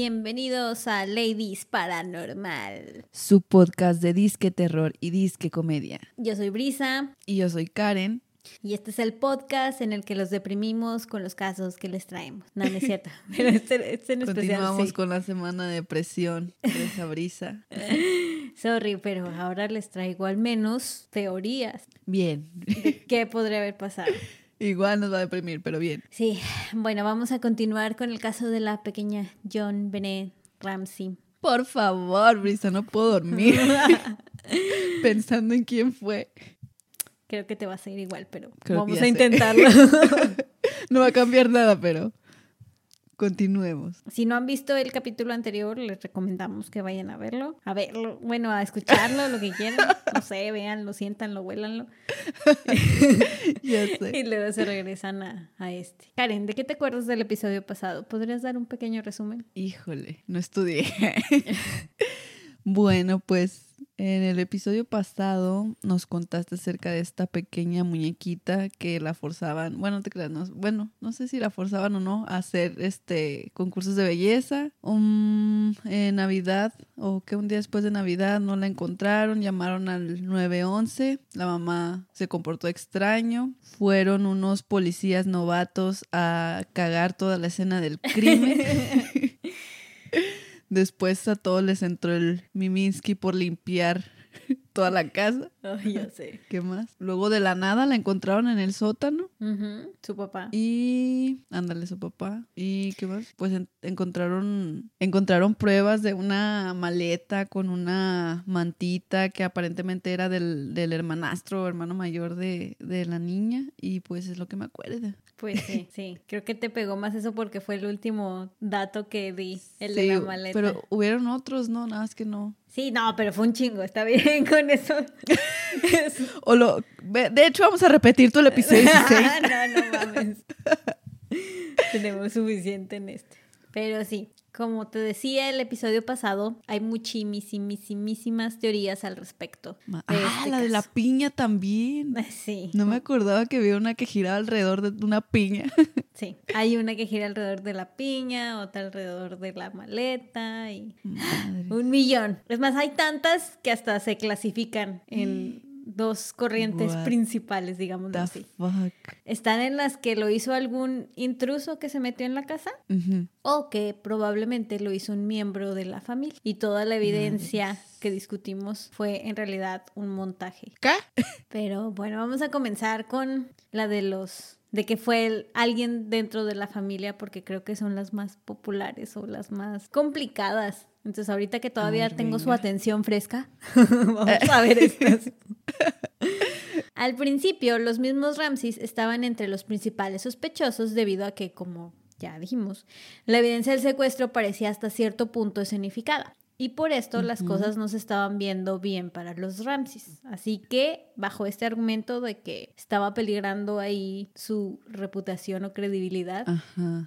Bienvenidos a Ladies Paranormal. Su podcast de disque terror y disque comedia. Yo soy Brisa. Y yo soy Karen. Y este es el podcast en el que los deprimimos con los casos que les traemos. No, no es cierto. Pero este, este en especial. Continuamos con la semana de depresión de esa brisa. Sorry, pero ahora les traigo al menos teorías. Bien. De qué podría haber pasado. Igual nos va a deprimir, pero bien. Sí, bueno, vamos a continuar con el caso de la pequeña John Bennett Ramsey. Por favor, Brisa, no puedo dormir. Pensando en quién fue. Creo que te va a seguir igual, pero vamos a intentarlo. no va a cambiar nada, pero Continuemos. Si no han visto el capítulo anterior, les recomendamos que vayan a verlo. A verlo, bueno, a escucharlo, lo que quieran. No sé, véanlo, siéntanlo, huélanlo. ya sé. Y luego se regresan a, a, este. Karen, ¿de qué te acuerdas del episodio pasado? ¿Podrías dar un pequeño resumen? Híjole, no estudié. bueno, pues en el episodio pasado nos contaste acerca de esta pequeña muñequita que la forzaban, bueno, te creas, no, bueno, no sé si la forzaban o no a hacer este concursos de belleza. Um, en Navidad o que un día después de Navidad no la encontraron, llamaron al 911, la mamá se comportó extraño, fueron unos policías novatos a cagar toda la escena del crimen. Después a todos les entró el Miminsky por limpiar toda la casa. Ay, ya sé. ¿Qué más? Luego de la nada la encontraron en el sótano. Su papá. Y ándale su papá. ¿Y qué más? Pues encontraron encontraron pruebas de una maleta con una mantita que aparentemente era del, del hermanastro o hermano mayor de, de la niña. Y pues es lo que me acuerdo. Pues sí, sí. Creo que te pegó más eso porque fue el último dato que di, el de la maleta. Pero hubieron otros, ¿no? Nada más que no. Sí, no, pero fue un chingo, está bien con eso. o lo, de hecho, vamos a repetir todo el episodio 16. no, no mames. Tenemos suficiente en este. Pero sí, como te decía el episodio pasado, hay muchísimas teorías al respecto. ah, este la de la piña también. Sí. No me acordaba que había una que giraba alrededor de una piña. Sí, hay una que gira alrededor de la piña, otra alrededor de la maleta y un millón. Es más, hay tantas que hasta se clasifican en dos corrientes principales, digamos así. Están en las que lo hizo algún intruso que se metió en la casa o que probablemente lo hizo un miembro de la familia. Y toda la evidencia que discutimos fue en realidad un montaje. ¿Qué? Pero bueno, vamos a comenzar con la de los de que fue alguien dentro de la familia porque creo que son las más populares o las más complicadas. Entonces ahorita que todavía tengo su atención fresca, vamos a ver estas. Al principio, los mismos Ramses estaban entre los principales sospechosos debido a que, como ya dijimos, la evidencia del secuestro parecía hasta cierto punto escenificada. Y por esto las cosas no se estaban viendo bien para los Ramses. Así que, bajo este argumento de que estaba peligrando ahí su reputación o credibilidad,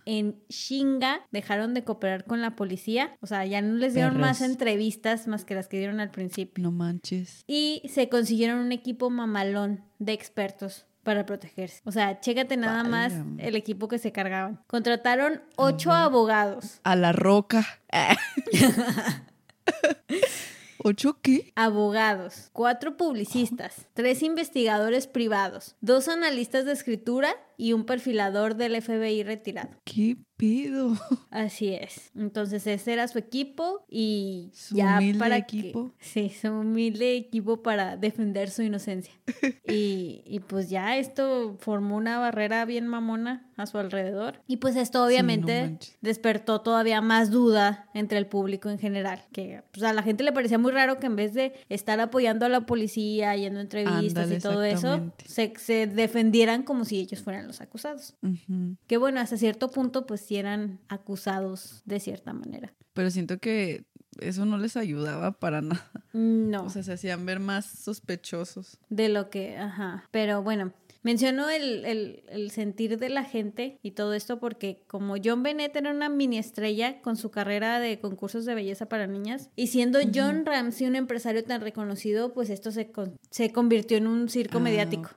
en Shinga dejaron de cooperar con la policía. O sea, ya no les dieron más entrevistas más que las que dieron al principio. No manches. Y se consiguieron un equipo mamalón de expertos para protegerse. O sea, chécate nada más el equipo que se cargaban. Contrataron ocho abogados. A la roca. ¿Ocho qué? Abogados, cuatro publicistas, tres investigadores privados, dos analistas de escritura y un perfilador del FBI retirado. ¿Qué pedo? Así es. Entonces ese era su equipo y su ya humilde para equipo. Que, sí, su humilde equipo para defender su inocencia. y, y, pues ya esto formó una barrera bien mamona a su alrededor. Y pues esto obviamente sí, no despertó todavía más duda entre el público en general. Que pues, a la gente le parecía muy raro que en vez de estar apoyando a la policía, yendo a entrevistas y todo eso, se, se defendieran como si ellos fueran los acusados. Uh -huh. Que bueno, hasta cierto punto pues sí eran acusados de cierta manera. Pero siento que eso no les ayudaba para nada. No. O sea, se hacían ver más sospechosos. De lo que, ajá. Pero bueno, Menciono el, el, el, sentir de la gente y todo esto porque como John Bennett era una mini estrella con su carrera de concursos de belleza para niñas y siendo John Ramsey un empresario tan reconocido, pues esto se, se convirtió en un circo Ah, mediático.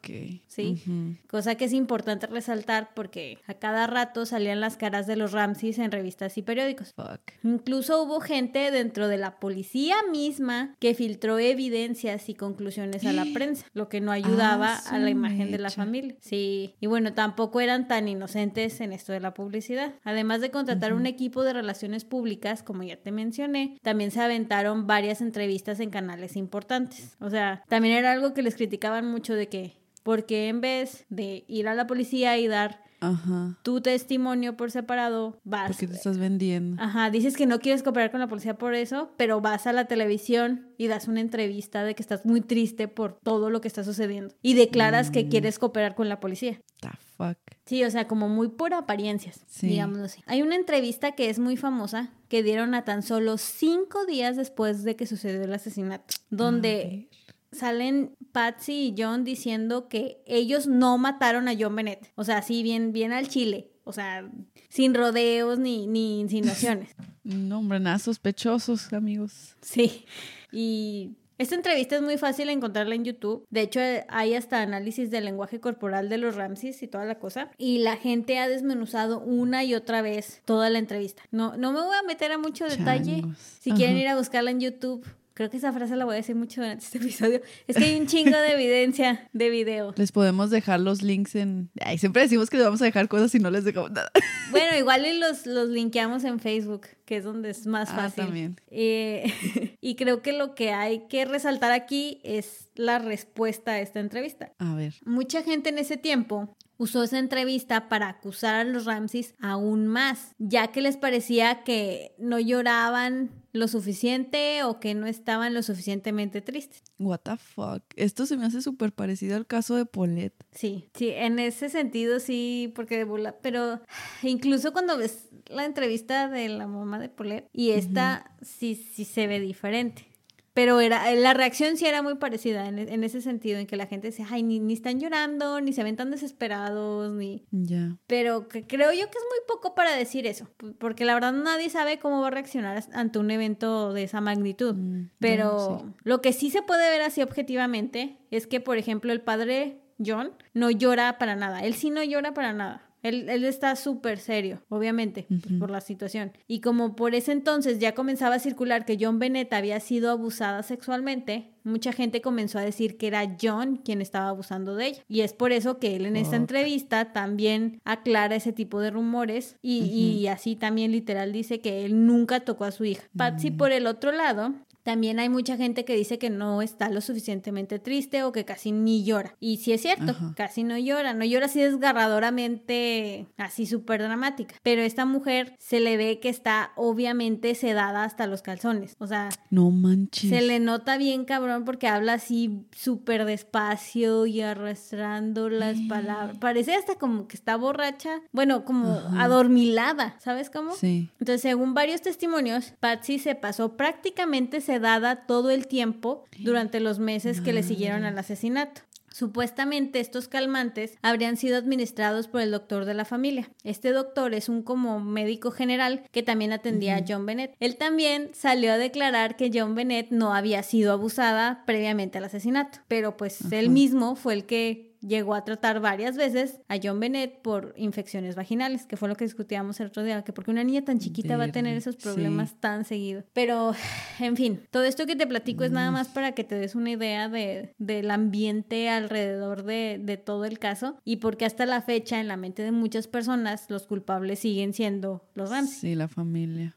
Sí, cosa que es importante resaltar porque a cada rato salían las caras de los Ramseys en revistas y periódicos. Fuck. Incluso hubo gente dentro de la policía misma que filtró evidencias y conclusiones a la prensa, lo que no ayudaba Ah, a la imagen de la. Familia. Sí, y bueno, tampoco eran tan inocentes en esto de la publicidad. Además de contratar un equipo de relaciones públicas, como ya te mencioné, también se aventaron varias entrevistas en canales importantes. O sea, también era algo que les criticaban mucho de que, porque en vez de ir a la policía y dar Ajá. tu testimonio por separado, vas Porque te estás vendiendo. Ajá, dices que no quieres cooperar con la policía por eso, pero vas a la televisión y das una entrevista de que estás muy triste por todo lo que está sucediendo y declaras que quieres cooperar con la policía. The fuck. Sí, o sea, como muy por apariencias, Sí. digámoslo así. Hay una entrevista que es muy famosa que dieron a tan solo cinco días después de que sucedió el asesinato, donde salen Patsy y John diciendo que ellos no mataron a John Bennett. O sea, así bien, bien al chile. O sea, sin rodeos ni, ni insinuaciones. No, hombre, nada sospechosos, amigos. Sí. Y esta entrevista es muy fácil encontrarla en YouTube. De hecho, hay hasta análisis del lenguaje corporal de los Ramses y toda la cosa. Y la gente ha desmenuzado una y otra vez toda la entrevista. No, no me voy a meter a mucho detalle. Changos. Si quieren ir a buscarla en YouTube. Creo que esa frase la voy a decir mucho durante este episodio. Es que hay un chingo de evidencia de video. Les podemos dejar los links en. Ay, siempre decimos que les vamos a dejar cosas y no les dejamos nada. Bueno, igual y los, los linkeamos en Facebook, que es donde es más Ah, fácil. también. Eh, y creo que lo que hay que resaltar aquí es la respuesta a esta entrevista. A ver. Mucha gente en ese tiempo usó esa entrevista para acusar a los Ramses aún más, ya que les parecía que no lloraban lo suficiente o que no estaban lo suficientemente tristes. What the fuck. Esto se me hace súper parecido al caso de Paulette. Sí, sí, en ese sentido sí, porque de burla, pero incluso cuando ves la entrevista de la mamá de Paulette y esta sí, sí se ve diferente. Pero era, la reacción sí era muy parecida en, en ese sentido, en que la gente decía, ay, ni, ni están llorando, ni se ven tan desesperados, ni... Ya. Pero que creo yo que es muy poco para decir eso, porque la verdad nadie sabe cómo va a reaccionar ante un evento de esa magnitud. Mm, Pero sí. lo que sí se puede ver así objetivamente es que, por ejemplo, el padre John no llora para nada. Él sí no llora para nada. Él, él está súper serio, obviamente, pues, por la situación. Y como por ese entonces ya comenzaba a circular que John Bennett había sido abusada sexualmente, mucha gente comenzó a decir que era John quien estaba abusando de ella. Y es por eso que él en esta entrevista también aclara ese tipo de rumores y, y así también literal dice que él nunca tocó a su hija. Patsy, por el otro lado, también hay mucha gente que dice que no está lo suficientemente triste o que casi ni llora. Y sí es cierto, Ajá. casi no llora. No llora así desgarradoramente, así súper dramática. Pero esta mujer se le ve que está obviamente sedada hasta los calzones. O sea, No manches. se le nota bien cabrón porque habla así súper despacio y arrastrando las palabras. Parece hasta como que está borracha. Bueno, como Ajá. adormilada, ¿sabes cómo? Sí. Entonces, según varios testimonios, Patsy se pasó prácticamente sedada todo el tiempo durante los meses que le siguieron al asesinato. Supuestamente estos calmantes habrían sido administrados por el doctor de la familia. Este doctor es un como médico general que también atendía a John Bennett. Él también salió a declarar que John Bennett no había sido abusada previamente al asesinato, pero pues él mismo fue el que llegó a tratar varias veces a John Bennett por infecciones vaginales, que fue lo que discutíamos el otro día, que porque una niña tan chiquita va a tener esos sí. problemas tan seguido. Pero, en fin, todo esto que te platico es nada más para que te des una idea de, del ambiente alrededor de, de todo el caso y porque hasta la fecha en la mente de muchas personas los culpables siguen siendo los Ramsey. Sí, la familia.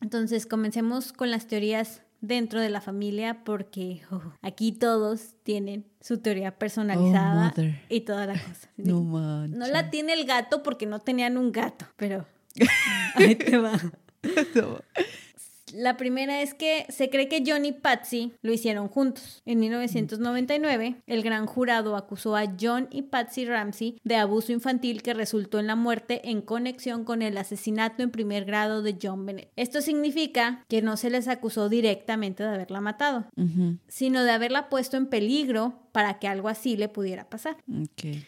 Entonces, comencemos con las teorías dentro de la familia porque oh, aquí todos tienen su teoría personalizada Oh, mother. y toda la cosa. No manches. No la tiene el gato porque no tenían un gato, pero ahí te va. La primera es que se cree que John y Patsy lo hicieron juntos. En 1999, el gran jurado acusó a John y Patsy Ramsey de abuso infantil que resultó en la muerte en conexión con el asesinato en primer grado de John Bennett. Esto significa que no se les acusó directamente de haberla matado, sino de haberla puesto en peligro para que algo así le pudiera pasar.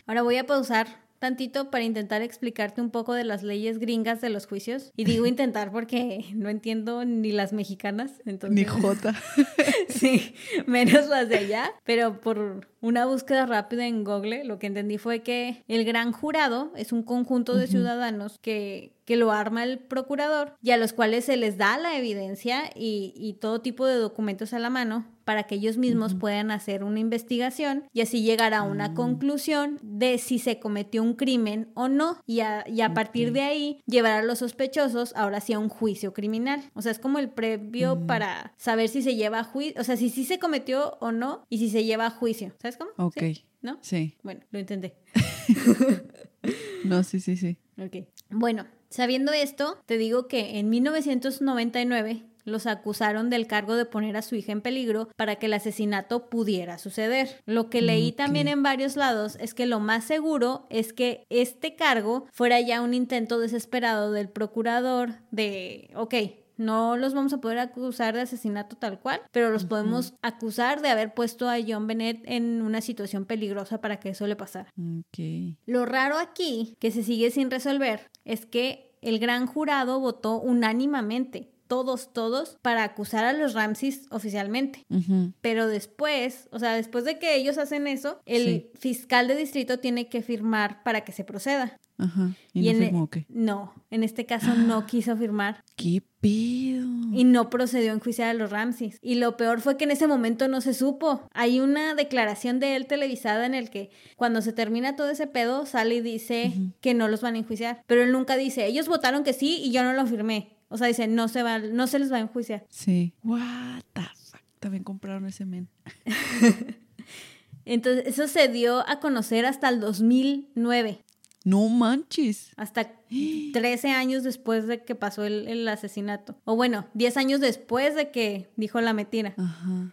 Ahora voy a pausar tantito para intentar explicarte un poco de las leyes gringas de los juicios. Y digo intentar porque no entiendo ni las mexicanas. Entonces... Ni J. sí, menos las de allá. Pero por una búsqueda rápida en Google, lo que entendí fue que el gran jurado es un conjunto de ciudadanos que, que, lo arma el procurador y a los cuales se les da la evidencia y, y todo tipo de documentos a la mano para que ellos mismos puedan hacer una investigación y así llegar a una mm. conclusión de si se cometió un crimen o no y a, y a partir de ahí llevar a los sospechosos ahora sí a un juicio criminal. O sea, es como el previo para saber si se lleva a juicio, o sea, si sí se cometió o no y si se lleva a juicio. ¿Sabes cómo? Ok. ¿No? Sí. Bueno, lo intenté. no, sí, sí, sí. Ok. Bueno, sabiendo esto, te digo que en 1999 los acusaron del cargo de poner a su hija en peligro para que el asesinato pudiera suceder. Lo que leí también en varios lados es que lo más seguro es que este cargo fuera ya un intento desesperado del procurador de, ok, no los vamos a poder acusar de asesinato tal cual, pero los podemos acusar de haber puesto a John Bennett en una situación peligrosa para que eso le pasara. Lo raro aquí, que se sigue sin resolver, es que el gran jurado votó unánimemente todos, todos, para acusar a los Ramses oficialmente. Pero después, o sea, después de que ellos hacen eso, el fiscal de distrito tiene que firmar para que se proceda. Ajá. ¿Y, no firmó qué? No, en este caso no quiso firmar. ¡Qué pedo! Y no procedió a enjuiciar a los Ramses. Y lo peor fue que en ese momento no se supo. Hay una declaración de él televisada en el que cuando se termina todo ese pedo sale y dice que no los van a enjuiciar. Pero él nunca dice, ellos votaron que sí y yo no lo firmé. O sea, dice, no se va, no se les va a enjuiciar. Sí. What the fuck? También compraron ese men. Entonces, eso se dio a conocer hasta el 2009. No manches. Hasta 13 años después de que pasó el, asesinato. O bueno, 10 años después de que dijo la mentira.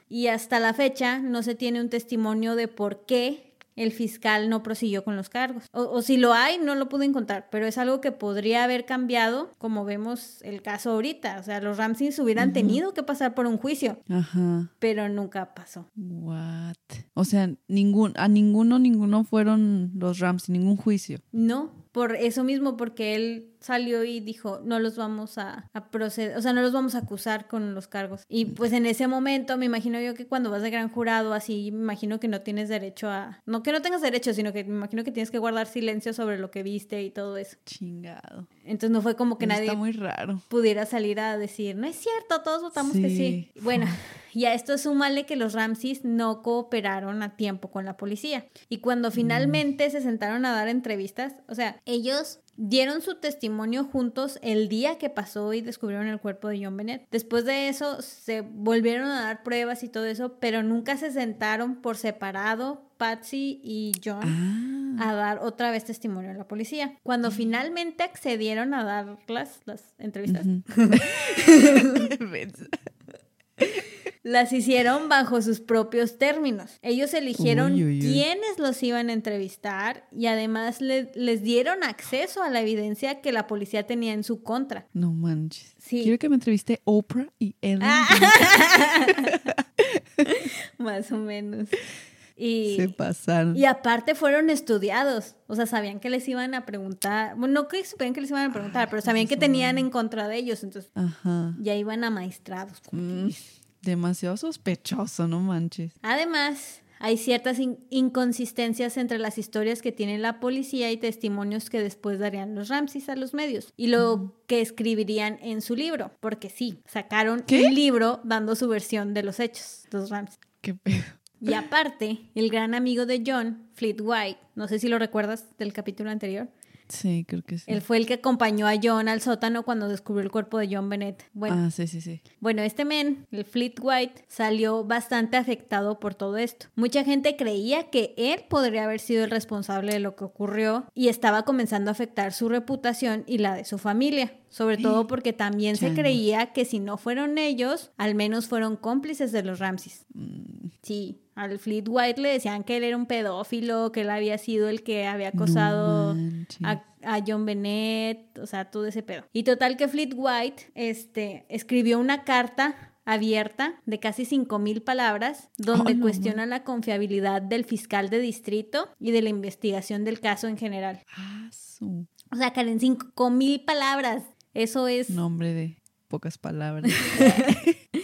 Y hasta la fecha no se tiene un testimonio de por qué el fiscal no prosiguió con los cargos. O, si lo hay, no lo pude encontrar, pero es algo que podría haber cambiado, como vemos el caso ahorita. O sea, los Ramses hubieran tenido que pasar por un juicio, Ajá. pero nunca pasó. What? O sea, ningún, a ninguno, ninguno fueron los Ramses, ningún juicio. No, por eso mismo, porque él salió y dijo, no los vamos a, proceder, o sea, no los vamos a acusar con los cargos. Y pues en ese momento, me imagino yo que cuando vas de gran jurado, así, me imagino que no tienes derecho a, no que no tengas derecho, sino que me imagino que tienes que guardar silencio sobre lo que viste y todo eso. Chingado. Entonces no fue como que nadie muy raro. pudiera salir a decir, no es cierto, todos votamos que sí. Bueno. Y a esto súmale que los Ramses no cooperaron a tiempo con la policía. Y cuando mm. finalmente se sentaron a dar entrevistas, o sea, ellos dieron su testimonio juntos el día que pasó y descubrieron el cuerpo de John Bennett. Después de eso se volvieron a dar pruebas y todo eso, pero nunca se sentaron por separado Patsy y John ah. A dar otra vez testimonio a la policía. Cuando finalmente accedieron a dar las, entrevistas. las hicieron bajo sus propios términos. Ellos eligieron quiénes los iban a entrevistar y además les dieron acceso a la evidencia que la policía tenía en su contra. No manches. Quiero que me entreviste Oprah y Ellen. Más o menos. Y, Se pasaron. Y aparte fueron estudiados. O sea, sabían que les iban a preguntar. Bueno, no que supieran que les iban a preguntar, pero sabían que tenían en contra de ellos. Entonces, ya iban amaestrados. Mm. Demasiado sospechoso, no manches. Además, hay ciertas inconsistencias entre las historias que tiene la policía y testimonios que después darían los Ramses a los medios y lo que escribirían en su libro, porque sí, sacaron un libro dando su versión de los hechos, los Ramses. Qué pedo. Y aparte, el gran amigo de John, Fleet White, no sé si lo recuerdas del capítulo anterior, Sí, creo que sí. Él fue el que acompañó a John al sótano cuando descubrió el cuerpo de John Bennett. Bueno, Ah, sí, sí, sí. bueno, este men, el Fleet White, salió bastante afectado por todo esto. Mucha gente creía que él podría haber sido el responsable de lo que ocurrió y estaba comenzando a afectar su reputación y la de su familia. Sobre todo porque también se creía que si no fueron ellos, al menos fueron cómplices de los Ramses. Mm, Sí, al Fleet White le decían que él era un pedófilo, que él había sido el que había acosado no a, a John Bennett, o sea, todo ese pedo. Y total que Fleet White este, escribió una carta abierta de casi 5.000 palabras donde Oh, no, cuestiona la confiabilidad del fiscal de distrito y de la investigación del caso en general. Ah, su O sea, Karen, 5.000 palabras. Eso es... nombre de pocas palabras.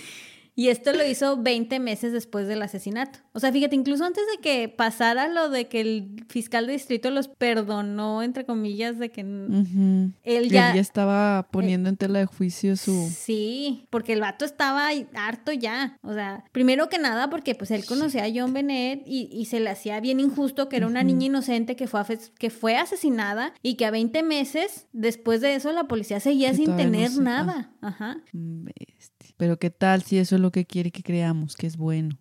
Y esto lo hizo 20 meses después del asesinato. O sea, fíjate, incluso antes de que pasara lo de que el fiscal de distrito los perdonó, entre comillas, de que él ya... Él ya estaba poniendo en tela de juicio su... Sí, porque el vato estaba harto ya. O sea, primero que nada porque pues él conocía a John Bennett y, y se le hacía bien injusto que era una niña inocente que fue, que fue asesinada y que a 20 meses después de eso la policía seguía Que sin no tener nada. Ajá. Pero qué tal si eso es lo que quiere que creamos, que es bueno.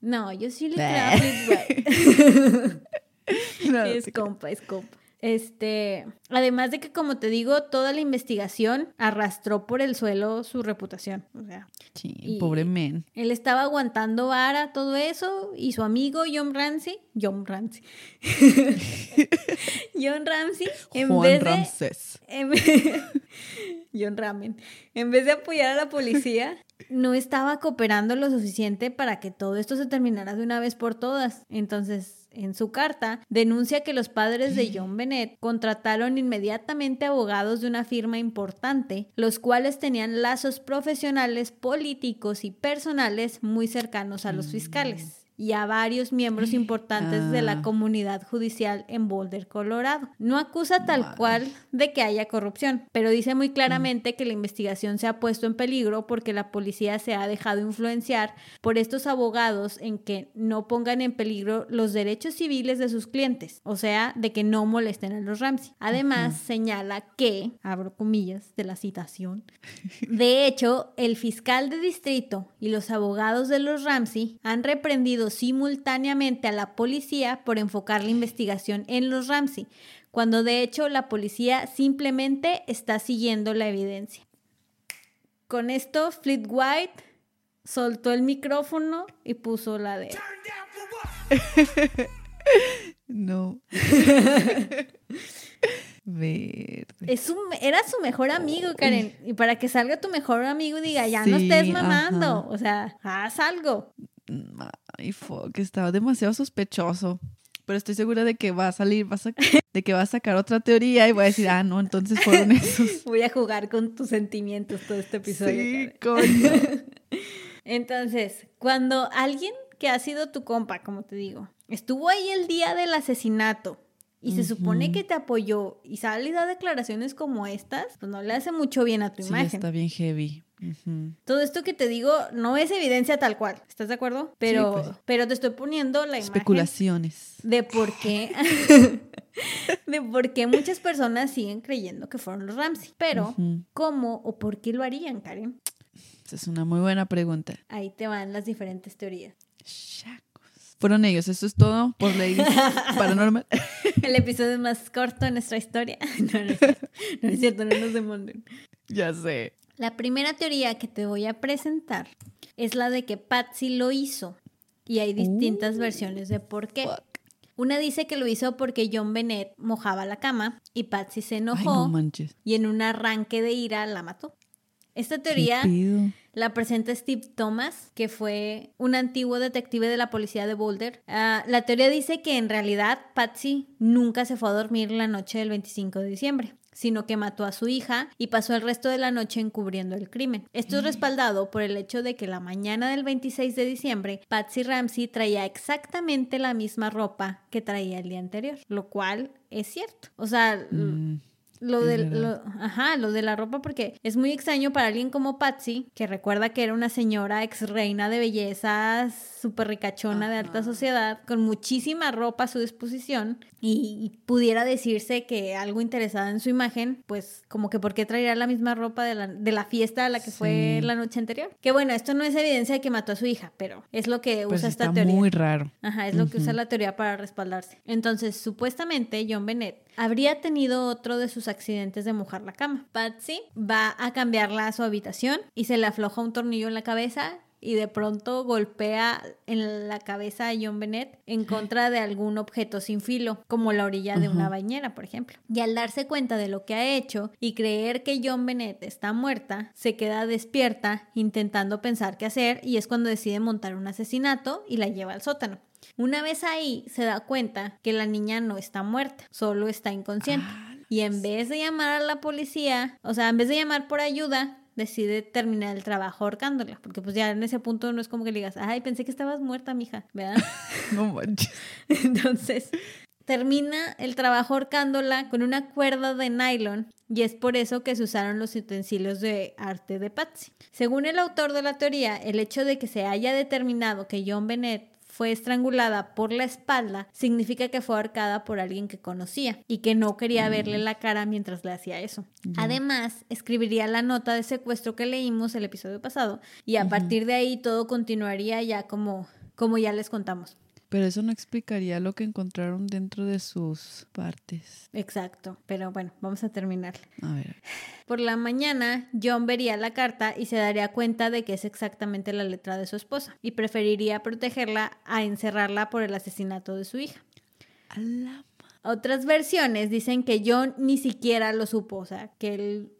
No, yo sí le creo a. No, es compa, es compa. Este, además de que como te digo, toda la investigación arrastró por el suelo su reputación. O sea, Sí, pobre men. él estaba aguantando vara todo eso y su amigo John Ramsey, John Ramsey, John Ramsey, en Juan vez de Ramsés. en John Ramen, en vez de apoyar a la policía, no estaba cooperando lo suficiente para que todo esto se terminara de una vez por todas. Entonces, en su carta, denuncia que los padres de John Bennett contrataron inmediatamente abogados de una firma importante, los cuales tenían lazos profesionales, políticos y personales muy cercanos a los fiscales y a varios miembros importantes de la Ah. comunidad judicial en Boulder, Colorado. No acusa tal cual de que haya corrupción, pero dice muy claramente que la investigación se ha puesto en peligro porque la policía se ha dejado influenciar por estos abogados en que no pongan en peligro los derechos civiles de sus clientes, o sea, de que no molesten a los Ramsey. Además, señala que, abro comillas de la citación, de hecho, el fiscal de distrito y los abogados de los Ramsey han reprendido simultáneamente a la policía por enfocar la investigación en los Ramsey, cuando de hecho la policía simplemente está siguiendo la evidencia. Con esto, Fleet White soltó el micrófono y puso la de... No. Verde. Es su- era su mejor amigo, Karen. Y para que salga tu mejor amigo y diga, ya no estés mamando. ajá. O sea, haz algo. Ay, fuck, estaba demasiado sospechoso. Pero estoy segura de que va a salir, va a de que va a sacar otra teoría y voy a decir, ah, no, entonces fueron esos. Voy a jugar con tus sentimientos todo este episodio. Sí, coño. Entonces, cuando alguien que ha sido tu compa, como te digo, estuvo ahí el día del asesinato y se supone que te apoyó y sale y da declaraciones como estas, pues no le hace mucho bien a tu Sí, imagen. está bien heavy. Todo esto que te digo no es evidencia tal cual, ¿estás de acuerdo? Pero, pues. pero te estoy poniendo la imagen Especulaciones. de por qué de por qué muchas personas siguen creyendo que fueron los Ramsey. Pero. ¿cómo o por qué lo harían, Karen? Esa es una muy buena pregunta. Ahí te van las diferentes teorías. Chacos. Fueron ellos, eso es todo por Ladies Paranormal. El episodio más corto de nuestra historia. No, no es cierto, no, es cierto, no nos demonden. ya sé. La primera teoría que te voy a presentar es la de que Patsy lo hizo. Y hay distintas Uh, versiones de por qué. fuck. Una dice que lo hizo porque John Bennett mojaba la cama y Patsy se Ay, enojó no y en un arranque de ira la mató. Esta ¿Qué teoría la presenta Steve Thomas, que fue un antiguo detective de la policía de Boulder. Ah, la teoría dice que en realidad Patsy nunca se fue a dormir la noche del 25 de diciembre sino que mató a su hija y pasó el resto de la noche encubriendo el crimen. Esto es respaldado por el hecho de que la mañana del 26 de diciembre, Patsy Ramsey traía exactamente la misma ropa que traía el día anterior, lo cual es cierto. O sea, Mm, lo de, lo, ajá, lo de la ropa porque es muy extraño para alguien como Patsy, que recuerda que era una señora ex reina de belleza, súper ricachona de alta sociedad, con muchísima ropa a su disposición y, y pudiera decirse que algo interesada en su imagen, pues como que por qué traería la misma ropa de la, de la fiesta a la que fue la noche anterior. Que bueno, esto no es evidencia de que mató a su hija, pero es lo que Pero usa esta teoría. muy raro. Ajá, es lo que usa la teoría para respaldarse. Entonces, supuestamente John Bennett habría tenido otro de sus accidentes de mojar la cama. Patsy va a cambiarla a su habitación y se le afloja un tornillo en la cabeza y de pronto golpea en la cabeza a John Bennett en contra de algún objeto sin filo, como la orilla de una bañera, por ejemplo. Y al darse cuenta de lo que ha hecho y creer que John Bennett está muerta, se queda despierta intentando pensar qué hacer y es cuando decide montar un asesinato y la lleva al sótano. Una vez ahí se da cuenta que la niña no está muerta, solo está inconsciente. Ah, Y en vez de llamar a la policía, o sea, en vez de llamar por ayuda, decide terminar el trabajo ahorcándola. Porque pues ya en ese punto no es como que le digas, ay, pensé que estabas muerta, mija, ¿verdad? No manches. Entonces, termina el trabajo ahorcándola con una cuerda de nylon y es por eso que se usaron los utensilios de arte de Patsy. Según el autor de la teoría, el hecho de que se haya determinado que John Bennett fue estrangulada por la espalda significa que fue ahorcada por alguien que conocía y que no quería verle la cara mientras le hacía eso. Además, escribiría la nota de secuestro que leímos el episodio pasado y a partir de ahí todo continuaría ya como, como ya les contamos. Pero eso no explicaría lo que encontraron dentro de sus partes. Exacto, pero bueno, vamos a terminar. A ver. Por la mañana, John vería la carta y se daría cuenta de que es exactamente la letra de su esposa y preferiría protegerla a encerrarla por el asesinato de su hija. A la Otras versiones dicen que John ni siquiera lo supo, o sea, que él,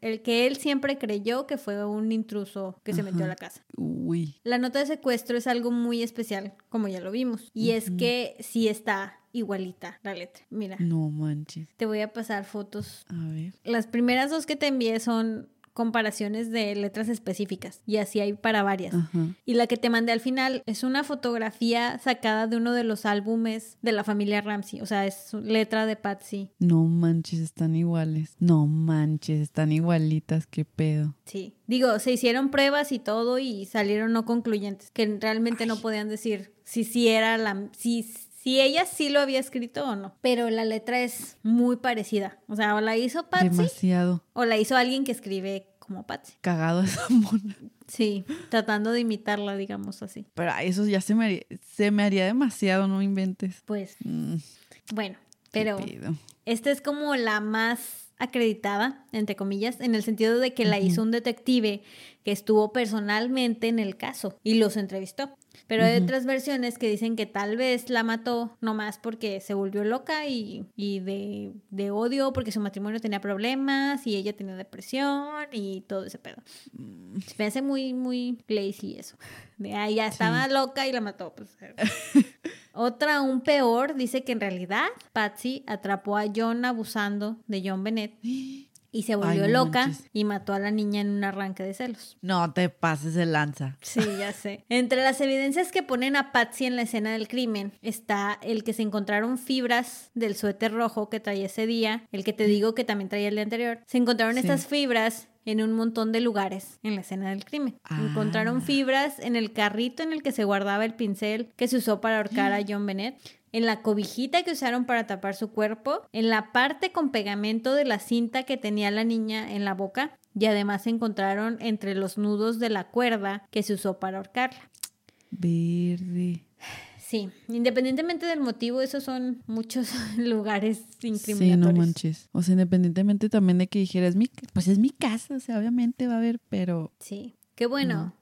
el que él siempre creyó que fue un intruso que se metió a la casa. Uy. La nota de secuestro es algo muy especial, como ya lo vimos, y es que sí está igualita la letra. Mira, No manches. te voy a pasar fotos A ver. Las primeras dos que te envié son comparaciones de letras específicas y así hay para varias. Ajá. Y la que te mandé al final es una fotografía sacada de uno de los álbumes de la familia Ramsey, o sea, es letra de Patsy. No manches, están iguales. No manches, están igualitas, qué pedo. Sí. Digo, se hicieron pruebas y todo y salieron no concluyentes, que realmente no podían decir si sí era la si si ella sí lo había escrito o no, pero la letra es muy parecida. O sea, o la hizo Patsy Demasiado o la hizo alguien que escribe como Patsy. cagado esa mona. Sí, tratando de imitarla, digamos así. Pero eso ya se me haría, se me haría demasiado, no inventes. Pues, Mm, bueno, pero esta es como la más acreditada, entre comillas, en el sentido de que la hizo un detective que estuvo personalmente en el caso y los entrevistó. Pero hay otras versiones que dicen que tal vez la mató nomás porque se volvió loca y, y de, de odio porque su matrimonio tenía problemas y ella tenía depresión y todo ese pedo. Mm, Se me hace muy, muy lazy eso. De ahí ya estaba loca y la mató. pues. Otra, aún peor, dice que en realidad Patsy atrapó a John abusando de John Bennett y se volvió no loca manches. y mató a la niña en un arranque de celos. No te pases de lanza. Sí, ya sé. Entre las evidencias que ponen a Patsy en la escena del crimen está el que se encontraron fibras del suéter rojo que traía ese día, el que te digo que también traía el día anterior. Se encontraron Sí. estas fibras en un montón de lugares en la escena del crimen. Ah. Encontraron fibras en el carrito en el que se guardaba el pincel que se usó para ahorcar a John Bennett. En la cobijita que usaron para tapar su cuerpo, en la parte con pegamento de la cinta que tenía la niña en la boca, y además se encontraron entre los nudos de la cuerda que se usó para ahorcarla. Verde. Sí, independientemente del motivo, esos son muchos lugares Sí, incriminatorios. no manches. O sea, independientemente también de que dijera, es mi, pues es mi casa, o sea, obviamente va a haber, pero Sí, qué bueno.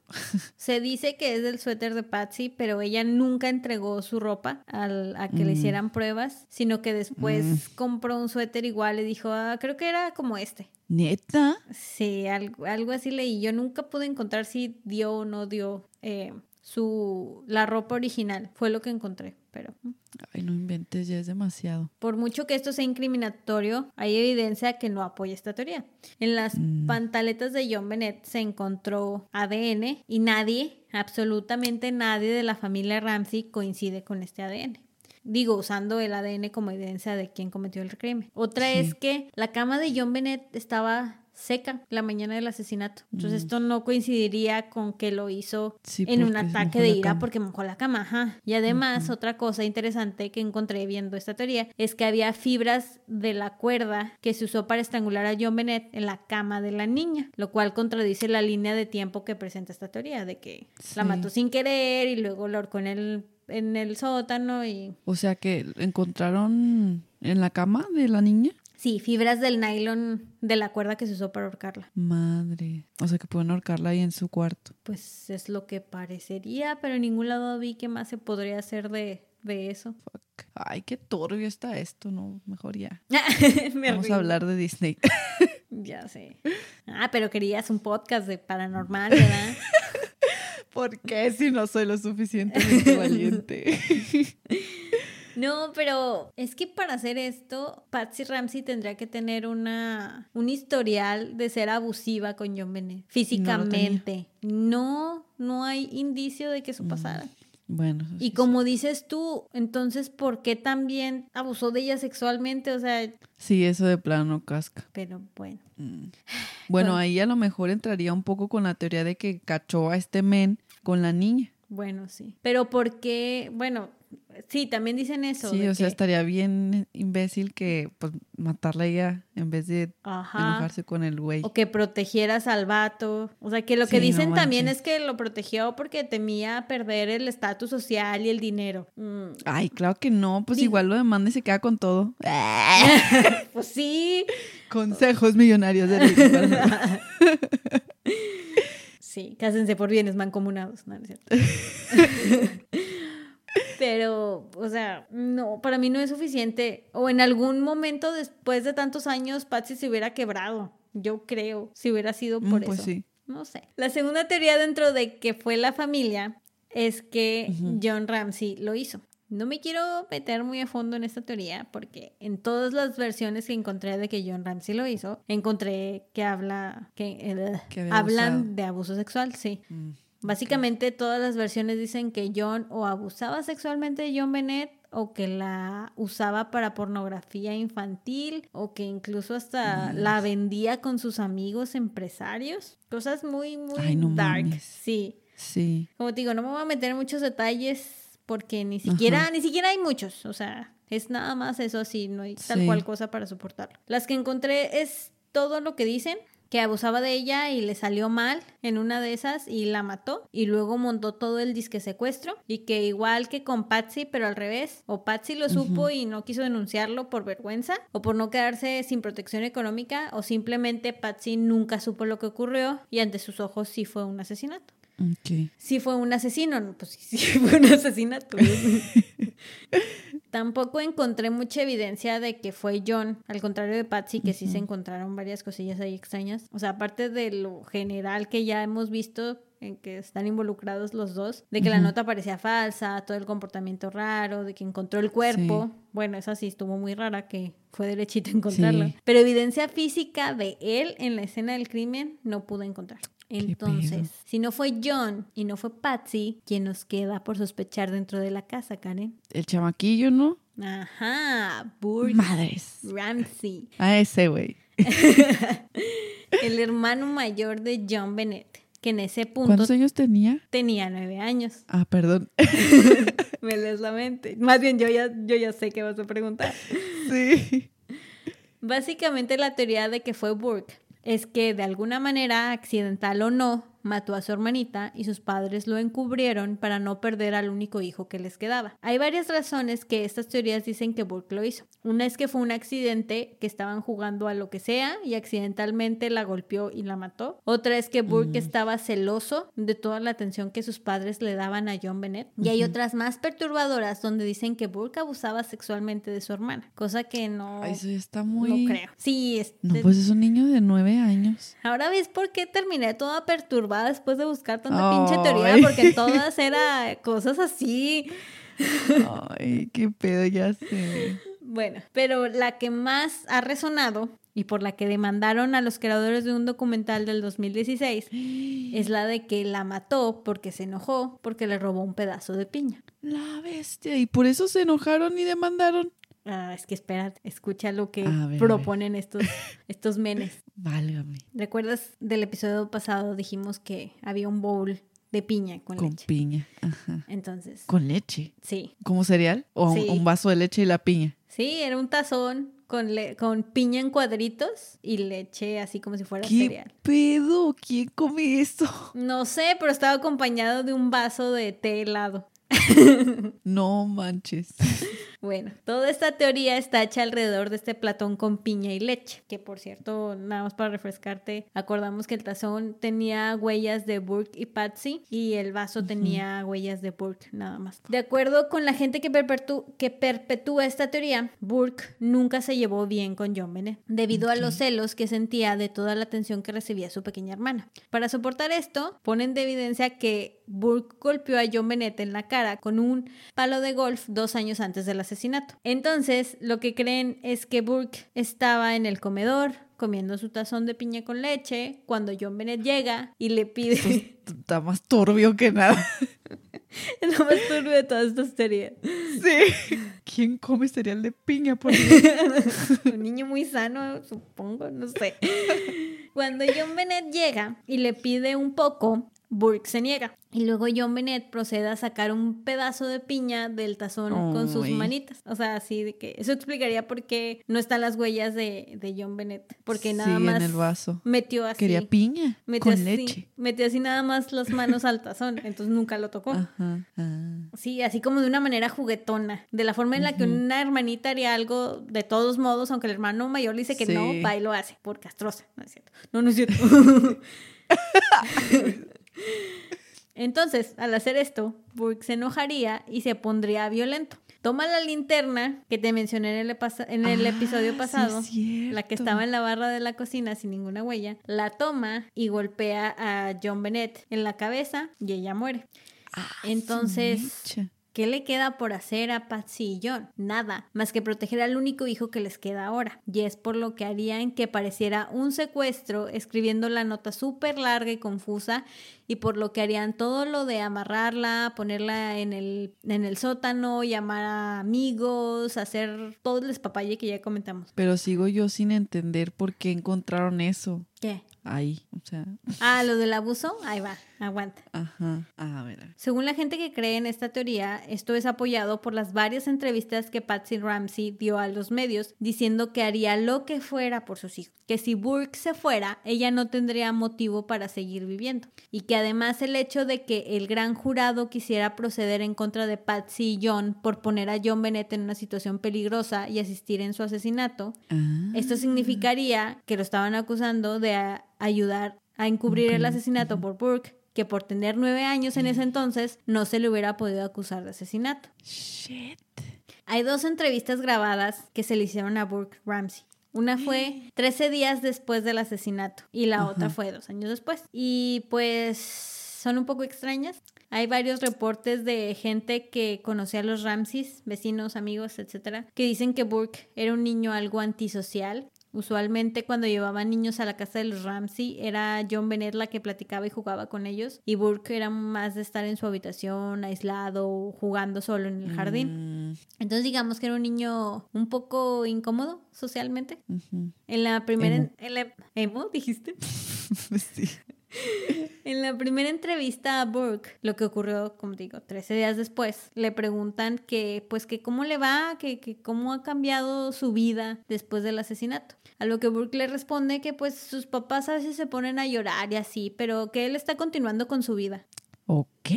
Se dice que es del suéter de Patsy, pero ella nunca entregó su ropa al- a que le Mm. hicieran pruebas, sino que después Mm. compró un suéter igual y dijo, ah, creo que era como este. neta. Sí, algo, algo así leí. Yo nunca pude encontrar si dio o no dio eh, su la ropa original. Fue lo que encontré, pero mm. Ay, no inventes, ya es demasiado. por mucho que esto sea incriminatorio, hay evidencia que no apoya esta teoría. En las Mm. pantaletas de John Bennett se encontró ADN y nadie, absolutamente nadie de la familia Ramsey coincide con este ADN. digo, usando el ADN como evidencia de quién cometió el crimen. Otra Sí. es que la cama de John Bennett estaba seca la mañana del asesinato. Entonces Mm. esto no coincidiría con que lo hizo Sí, en un ataque de la ira porque mojó la cama. Ajá. Y además, otra cosa interesante que encontré viendo esta teoría es que había fibras de la cuerda que se usó para estrangular a John Bennett en la cama de la niña, lo cual contradice la línea de tiempo que presenta esta teoría de que la mató sin querer y luego lo ahorcó en el, en el sótano y... O sea que encontraron en la cama de la niña. Sí, fibras del nylon de la cuerda que se usó para ahorcarla. Madre. O sea que pueden ahorcarla ahí en su cuarto. Pues es lo que parecería, pero en ningún lado vi qué más se podría hacer de, de eso. Fuck. Ay, qué turbio está esto, ¿no? Mejor ya. Me Vamos río. a hablar de Disney. Ya sé. Ah, pero querías un podcast de paranormal, ¿verdad? ¿Por qué si no soy lo suficientemente valiente? No, pero es que para hacer esto, Patsy Ramsey tendría que tener una un historial de ser abusiva con John Bennett físicamente. No, no, hay indicio de que eso pasara. Bueno. eso Y sí como dices tú, entonces, ¿por qué también abusó de ella sexualmente? O sea, Sí, eso de plano casca. pero bueno. Mm. Bueno, Bueno. ahí a lo mejor entraría un poco con la teoría de que cachó a este men con la niña. Bueno, sí. Pero ¿por qué? Bueno, sí, también dicen eso. sí, o sea, estaría bien imbécil que pues matarla a ella en vez de Ajá. enojarse con el güey. O que protegieras al vato. O sea, que lo que Sí, no dicen también es que lo protegió porque temía perder el estatus social y el dinero. Mm, Ay, claro que no, pues igual lo demanda y se queda con todo. Pues sí. Consejos millonarios de. Sí, cásense por bienes mancomunados. No, no es cierto. Pero, o sea, no, para mí no es suficiente. O en algún momento después de tantos años, Patsy se hubiera quebrado. Yo creo, si hubiera sido por Mm, pues eso. sí. No sé. La segunda teoría dentro de que fue la familia es que Ujú. John Ramsey lo hizo. No me quiero meter muy a fondo en esta teoría porque en todas las versiones que encontré de que John Ramsey lo hizo, encontré que habla que, eh, Que hablan abusado. de abuso sexual, sí. Mm. Básicamente todas las versiones dicen que John o abusaba sexualmente de John Bennett o que la usaba para pornografía infantil o que incluso hasta la vendía con sus amigos empresarios. Cosas muy, muy Ay, no dark. mames. Sí. Sí. Como te digo, no me voy a meter en muchos detalles porque ni siquiera, Ajá. ni siquiera hay muchos. O sea, es nada más eso así, no hay tal cual cosa para soportarlo. Las que encontré es todo lo que dicen, que abusaba de ella y le salió mal en una de esas y la mató y luego montó todo el disque secuestro y que igual que con Patsy pero al revés o Patsy lo supo y no quiso denunciarlo por vergüenza o por no quedarse sin protección económica o simplemente Patsy nunca supo lo que ocurrió y ante sus ojos sí fue un asesinato Ok. sí fue un asesino, no, pues sí, sí fue un asesinato. Tampoco encontré mucha evidencia de que fue John, al contrario de Patsy, que sí se encontraron varias cosillas ahí extrañas. O sea, aparte de lo general que ya hemos visto en que están involucrados los dos, de que la nota parecía falsa, todo el comportamiento raro, de que encontró el cuerpo. Bueno, esa sí estuvo muy rara, que fue derechito encontrarla. Sí. Pero evidencia física de él en la escena del crimen no pude encontrar. Entonces, si no fue John y no fue Patsy, ¿quién nos queda por sospechar dentro de la casa, Karen? El chamaquillo, ¿no? Ajá, Burt Madres. Ramsey, A ese, güey. el hermano mayor de John Bennett, que en ese punto ¿Cuántos años tenía? tenía nueve años. Ah, perdón. Me lees la mente. Más bien, yo ya, yo ya sé qué vas a preguntar. sí. Básicamente la teoría de que fue Burke es que de alguna manera, accidental o no, mató a su hermanita y sus padres lo encubrieron para no perder al único hijo que les quedaba. Hay varias razones que estas teorías dicen que Burke lo hizo. Una es que fue un accidente, que estaban jugando a lo que sea y accidentalmente la golpeó y la mató. Otra es que Burke Mm. estaba celoso de toda la atención que sus padres le daban a John Bennett. Y hay otras más perturbadoras donde dicen que Burke abusaba sexualmente de su hermana, cosa que no... Eso está muy. No creo. Sí, este, No, pues es un niño de nueve años. ahora ves por qué terminé toda perturbada después de buscar tanta pinche teoría, porque todas era cosas así. Ay, qué pedo, ya sé. Bueno, pero la que más ha resonado y por la que demandaron a los creadores de un documental del 2016 es la de que la mató porque se enojó porque le robó un pedazo de piña. La bestia. Y por eso se enojaron y demandaron. Ah, es que espera, escucha lo que ver, proponen estos, estos menes. Válgame. ¿Recuerdas del episodio pasado? Dijimos que había un bowl de piña con, Con leche. piña. Ajá. Entonces, Con leche. sí. ¿Como cereal? ¿O un- Sí. un vaso de leche y la piña? Sí, era un tazón con, le- con piña en cuadritos y leche así como si fuera ¿Qué cereal. pedo? ¿Quién come eso? No sé, pero estaba acompañado de un vaso de té helado. No manches. Bueno, toda esta teoría está hecha alrededor de este platón con piña y leche, que por cierto, nada más para refrescarte, acordamos que el tazón tenía huellas de Burke y Patsy y el vaso tenía huellas de Burke, nada más. De acuerdo con la gente que, perpetu- que perpetúa esta teoría, Burke nunca se llevó bien con John Bennett, debido a los celos que sentía de toda la atención que recibía su pequeña hermana. Para soportar esto, ponen de evidencia que Burke golpeó a John Bennett en la cara con un palo de golf dos años antes del asesinato. Entonces, lo que creen es que Burke estaba en el comedor comiendo su tazón de piña con leche cuando John Bennett llega y le pide... Está más turbio que nada. es lo más turbio de todas estas teorías. Sí. ¿Quién come cereal de piña? Por Dios? Un niño muy sano, supongo, no sé. Cuando John Bennett llega y le pide un poco, Burke se niega. Y luego John Bennett procede a sacar un pedazo de piña del tazón con sus manitas. O sea, así de que eso explicaría por qué no están las huellas de, de John Bennett. Porque nada sí, más en el vaso. metió así. Quería piña metió con así, leche. Metió así nada más las manos al tazón. Entonces nunca lo tocó. Ajá. ah. Sí, así como de una manera juguetona, de la forma en la que una hermanita haría algo de todos modos, aunque el hermano mayor le dice que no, va y lo hace, por castrosa, no es cierto. No, no es cierto. Entonces, al hacer esto, Burke se enojaría y se pondría violento. Toma la linterna que te mencioné en el, pasa- en el Ah, episodio sí, pasado, es la que estaba en la barra de la cocina sin ninguna huella, la toma y golpea a John Bennett en la cabeza y ella muere. Ah, Entonces. ¿Qué le queda por hacer a Patsy y John? Nada, más que proteger al único hijo que les queda ahora. Y es por lo que harían que pareciera un secuestro, escribiendo la nota súper larga y confusa, y por lo que harían todo lo de amarrarla, ponerla en el, en el sótano, llamar a amigos, hacer todo el despapalle que ya comentamos. Pero sigo yo sin entender por qué encontraron eso ¿Qué? Ahí. O sea, Ah, lo del abuso, ahí va, aguanta. ajá. A ver. a ver. Según la gente que cree en esta teoría, esto es apoyado por las varias entrevistas que Patsy Ramsey dio a los medios diciendo que haría lo que fuera por sus hijos, que si Burke se fuera, ella no tendría motivo para seguir viviendo y que además el hecho de que el gran jurado quisiera proceder en contra de Patsy y John por poner a John Bennett en una situación peligrosa y asistir en su asesinato, Ah, esto significaría que lo estaban acusando de ayudar a encubrir el asesinato por Burke, que por tener nueve años en ese entonces no se le hubiera podido acusar de asesinato. shit. Hay dos entrevistas grabadas que se le hicieron a Burke Ramsey. Una fue 13 días después del asesinato y la otra fue dos años después. Y pues son un poco extrañas. Hay varios reportes de gente que conocía a los Ramseys, vecinos, amigos, etcétera, que dicen que Burke era un niño algo antisocial. Usualmente cuando llevaban niños a la casa de los Ramsey era John Bennett la que platicaba y jugaba con ellos y Burke era más de estar en su habitación aislado jugando solo en el jardín. Mm, Entonces digamos que era un niño un poco incómodo socialmente. En la primera... Emo. En la, ¿Emo dijiste? sí. En la primera entrevista a Burke, lo que ocurrió, como digo, 13 días después, le preguntan que, pues, que cómo le va, que, que cómo ha cambiado su vida después del asesinato. A lo que Burke le responde que, pues, sus papás a veces se ponen a llorar y así, pero que él está continuando con su vida. Ok.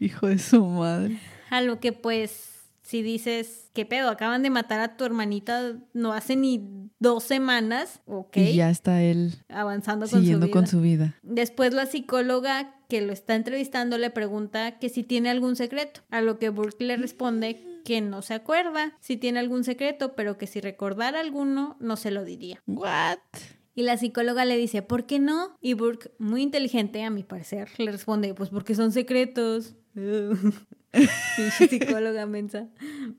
Hijo de su madre. A lo que, pues, si dices, ¿qué pedo? Acaban de matar a tu hermanita no hace ni dos semanas, ok, Y ya está él avanzando con su siguiendo vida. con su vida. Después la psicóloga que lo está entrevistando le pregunta que si tiene algún secreto, a lo que Burke le responde que no se acuerda si tiene algún secreto, pero que si recordara alguno no se lo diría. What? Y la psicóloga le dice, ¿por qué no? Y Burke, muy inteligente a mi parecer, le responde, pues porque son secretos. Psicóloga mensa.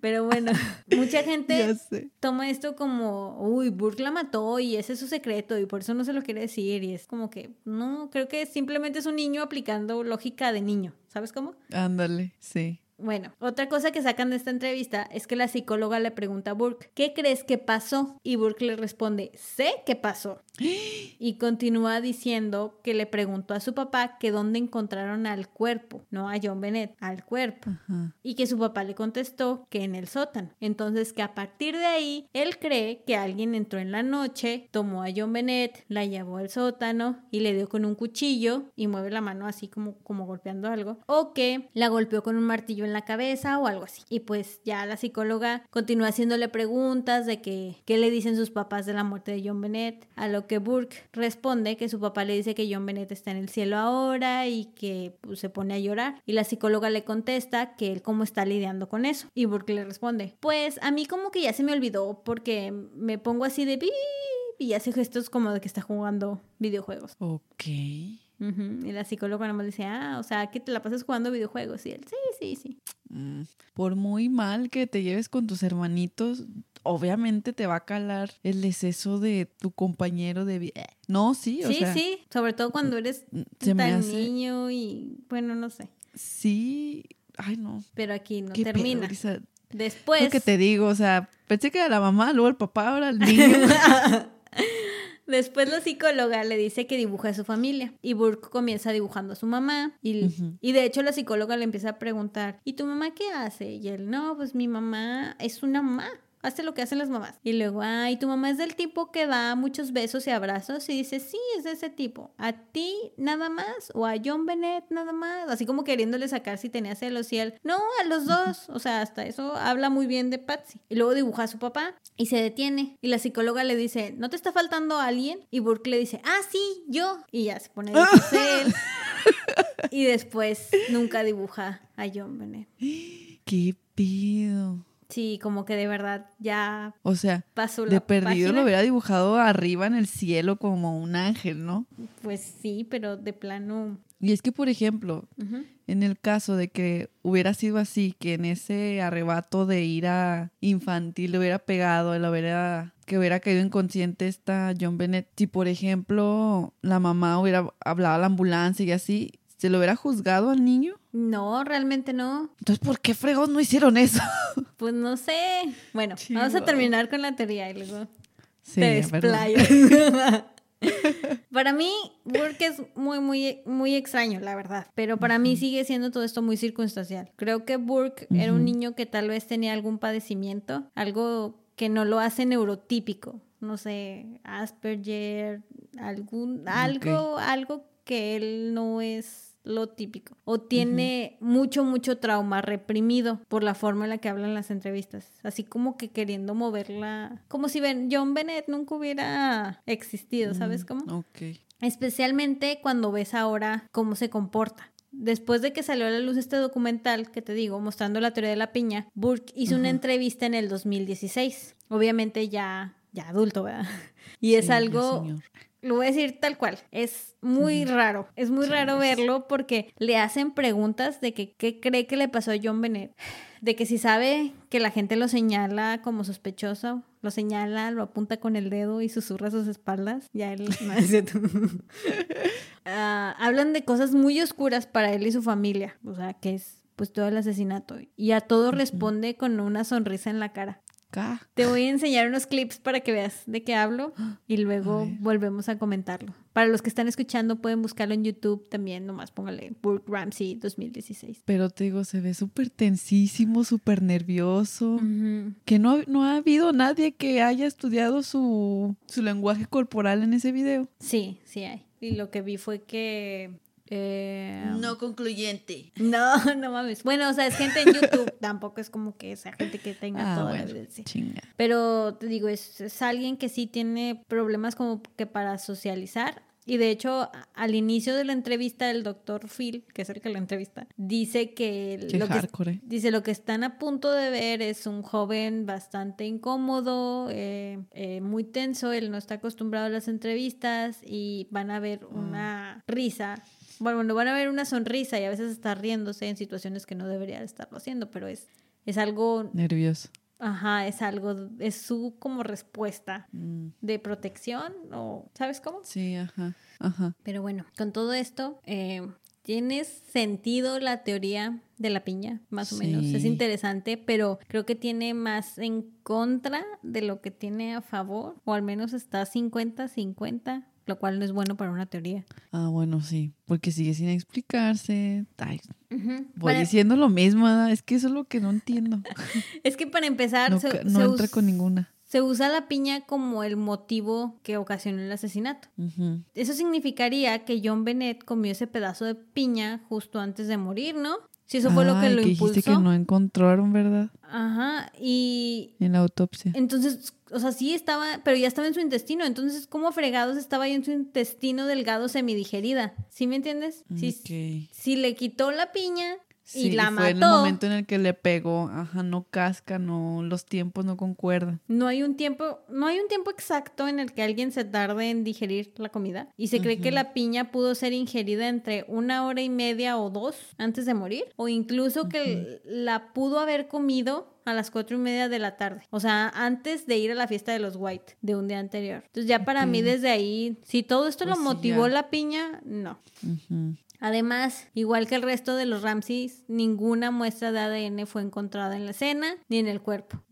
Pero bueno, mucha gente toma esto como, uy, Burke la mató y ese es su secreto y por eso no se lo quiere decir. Y es como que, no, creo que simplemente es un niño aplicando lógica de niño. ¿Sabes cómo? Ándale, sí. Bueno, otra cosa que sacan de esta entrevista es que la psicóloga le pregunta a Burke, ¿qué crees que pasó? Y Burke le responde, sé qué pasó. Y continúa diciendo que le preguntó a su papá que dónde encontraron al cuerpo, no a John Bennett, al cuerpo. Ajá. Y que su papá le contestó que en el sótano. Entonces que a partir de ahí, él cree que alguien entró en la noche, tomó a John Bennett, la llevó al sótano y le dio con un cuchillo y mueve la mano así como, como golpeando algo. O que la golpeó con un martillo en la cabeza o algo así. Y pues ya la psicóloga continúa haciéndole preguntas de que qué le dicen sus papás de la muerte de John Bennett. A lo que Burke responde que su papá le dice que John Bennett está en el cielo ahora y que pues, se pone a llorar. Y la psicóloga le contesta que él cómo está lidiando con eso. Y Burke le responde, pues a mí como que ya se me olvidó porque me pongo así de "Pi", y hace gestos como de que está jugando videojuegos. Ok. Y la psicóloga nada más dice, ah, o sea, que te la pasas jugando videojuegos. Y él, sí, sí, sí. Mm, Por muy mal que te lleves con tus hermanitos, obviamente te va a calar el exceso de tu compañero de vida. No, sí, o sí, sea, sí, sobre todo cuando eres se tan hace- niño y bueno, no sé. sí. Ay, no. Pero aquí no qué pedo, termina. Brisa. Después, Lo que te digo, o sea, pensé que era la mamá, luego el papá, ahora el niño. después la psicóloga le dice que dibuja a su familia y Burke comienza dibujando a su mamá y, y de hecho la psicóloga le empieza a preguntar, ¿y tu mamá qué hace? Y él, no, pues mi mamá es una mamá. Hace lo que hacen las mamás. Y luego, ay, tu mamá es del tipo que da muchos besos y abrazos. Y dice, sí, es de ese tipo. ¿A ti nada más? ¿O a John Bennett nada más? Así como queriéndole sacar si tenía celos. Y él, no, a los dos. O sea, hasta eso habla muy bien de Patsy. Y luego dibuja a su papá y se detiene. Y la psicóloga le dice, ¿no te está faltando alguien? Y Burke le dice, ah, sí, yo. Y ya se pone a él. Y después nunca dibuja a John Bennett. ¿Qué pido? Sí, como que de verdad ya O sea, pasó la de perdido página. lo hubiera dibujado arriba en el cielo como un ángel, ¿no? Pues sí, pero de plano. Y es que, por ejemplo, en el caso de que hubiera sido así, que en ese arrebato de ira infantil le hubiera pegado, le hubiera, que hubiera caído inconsciente esta John Bennett, si por ejemplo la mamá hubiera hablado a la ambulancia y así, ¿se lo hubiera juzgado al niño? No, realmente no. Entonces, ¿por qué fregos no hicieron eso? Pues no sé. Bueno, vamos a terminar con la teoría y luego Sí, te para mí, Burke es muy, muy, muy extraño, la verdad. Pero para mí sigue siendo todo esto muy circunstancial. Creo que Burke era un niño que tal vez tenía algún padecimiento, algo que no lo hace neurotípico. No sé, Asperger, algún, algo, algo que él no es lo típico. O tiene mucho, mucho trauma reprimido por la forma en la que hablan las entrevistas. Así como que queriendo moverla. Como si Ben- John Bennett nunca hubiera existido, ¿sabes cómo? Ok. Especialmente cuando ves ahora cómo se comporta. Después de que salió a la luz este documental que te digo, mostrando la teoría de la piña, Burke hizo una entrevista en el 2016. Obviamente ya, ya adulto, ¿verdad? Y es Sí, algo. Lo voy a decir tal cual. Es muy raro. Es muy Sí, raro es. verlo porque le hacen preguntas de que qué cree que le pasó a John Bennett. De que si sabe que la gente lo señala como sospechoso, lo señala, lo apunta con el dedo y susurra a sus espaldas. Ya él no es cierto. Ah, hablan de cosas muy oscuras para él y su familia. O sea, que es pues todo el asesinato. Y a todo responde con una sonrisa en la cara. Te voy a enseñar unos clips para que veas de qué hablo y luego A volvemos a comentarlo. Para los que están escuchando pueden buscarlo en YouTube también, nomás póngale Burke Ramsey 2016. Pero te digo, se ve súper tensísimo, súper nervioso. Que no, no ha habido nadie que haya estudiado su, su lenguaje corporal en ese video. Sí, sí hay. Y lo que vi fue que... eh, concluyente. No, no mames. Bueno, o sea, es gente en YouTube. Tampoco es como que esa gente que tenga Ah, toda la bueno, evidencia. chinga. Pero te digo, es, es alguien que sí tiene problemas como que para socializar. Y de hecho, al inicio de la entrevista, el doctor Phil, que es el que la entrevista, dice que, Qué lo que ¿eh? dice lo que están a punto de ver es un joven bastante incómodo, eh, eh, muy tenso, él no está acostumbrado a las entrevistas y van a ver una risa. Bueno, no van a ver una sonrisa y a veces está riéndose en situaciones que no debería de estarlo haciendo, pero es, es algo Nervioso. Ajá, es algo, es su como respuesta Mm, de protección o, ¿sabes cómo? Sí, ajá. Ajá. Pero bueno, con todo esto, eh, Tiene sentido la teoría de la piña, más o menos. Es interesante, pero creo que tiene más en contra de lo que tiene a favor, o al menos está 50-50, lo cual no es bueno para una teoría. Ah, bueno, sí. Porque sigue sin explicarse. Ay, voy Para- diciendo lo mismo. Es que eso es lo que no entiendo. es que para empezar, No, se, entra con ninguna. se usa la piña como el motivo que ocasionó el asesinato. Eso significaría que John Bennett comió ese pedazo de piña justo antes de morir, ¿no? Si eso fue lo que lo impulsó. dijiste que no encontraron, ¿verdad? Ajá, y En la autopsia. entonces, o sea, sí estaba, pero ya estaba en su intestino, entonces, ¿cómo fregados estaba ahí en su intestino delgado semidigerida? ¿Sí me entiendes? Si, Ok. si le quitó la piña y Sí, la fue en el mató, momento en el que le pegó. Ajá, no casca, no, los tiempos no concuerdan. no hay un tiempo, no hay un tiempo exacto en el que alguien se tarde en digerir la comida. Y se cree que Ujú. la piña pudo ser ingerida entre una hora y media o dos antes de morir. O incluso que la pudo haber comido a las cuatro y media de la tarde. O sea, antes de ir a la fiesta de los White de un día anterior. Entonces ya para mí Ok. desde ahí, si todo esto Pues lo sí, motivó ya. la piña, no. Ujú. Además, igual que el resto de los Ramses, ninguna muestra de ADN fue encontrada en la escena ni en el cuerpo.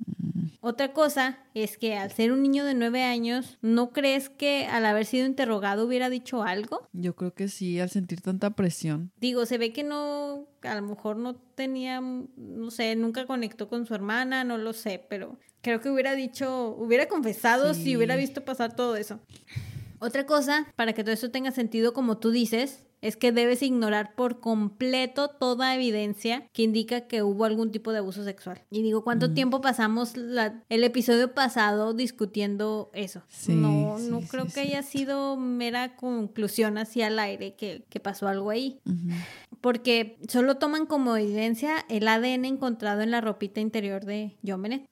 Otra cosa es que al ser un niño de nueve años, ¿no crees que al haber sido interrogado hubiera dicho algo? Yo creo que sí, al sentir tanta presión. Digo, se ve que no, a lo mejor no tenía, no sé, nunca conectó con su hermana, no lo sé, pero creo que hubiera dicho, hubiera confesado Sí. si hubiera visto pasar todo eso. Otra cosa, para que todo esto tenga sentido como tú dices, es que debes ignorar por completo toda evidencia que indica que hubo algún tipo de abuso sexual. Y digo, ¿cuánto Mm. tiempo pasamos la- el episodio pasado discutiendo eso? Sí, no, sí, no sí, creo que haya sido mera conclusión hacia el aire que, que pasó algo ahí. Porque solo toman como evidencia el ADN encontrado en la ropita interior de John Bennett.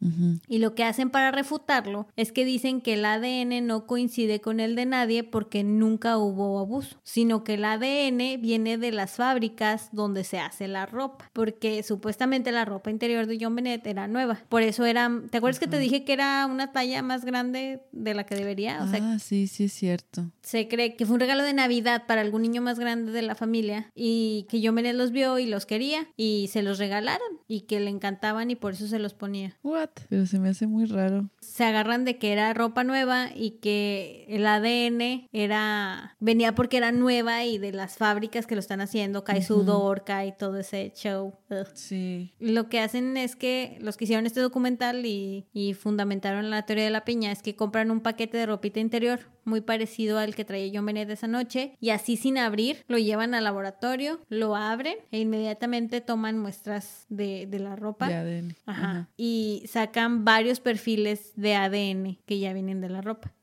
Y lo que hacen para refutarlo es que dicen que el ADN no coincide con el de nadie porque nunca hubo abuso, sino que el ADN viene de las fábricas donde se hace la ropa, porque supuestamente la ropa interior de John Bennett era nueva. Por eso era, ¿te acuerdas que te dije que era una talla más grande de la que debería? O sea, ah, sí, sí es cierto. se cree que fue un regalo de Navidad para algún niño más grande de la familia y que John Bennett los vio y los quería y se los regalaron y que le encantaban y por eso se los ponía. What? Pero se me hace muy raro. Se agarran de que era ropa nueva y que el ADN era venía porque era nueva y de las fábricas que lo están haciendo, cae Ujú. sudor, cae todo ese show. Ugh. Sí. Lo que hacen es que los que hicieron este documental y, y fundamentaron la teoría de la piña es que compran un paquete de ropita interior muy parecido al que traía John Bennett esa noche y así sin abrir lo llevan al laboratorio, lo abren e inmediatamente toman muestras de, de la ropa. De ADN. Ajá. Ajá. Y sacan varios perfiles de ADN que ya vienen de la ropa.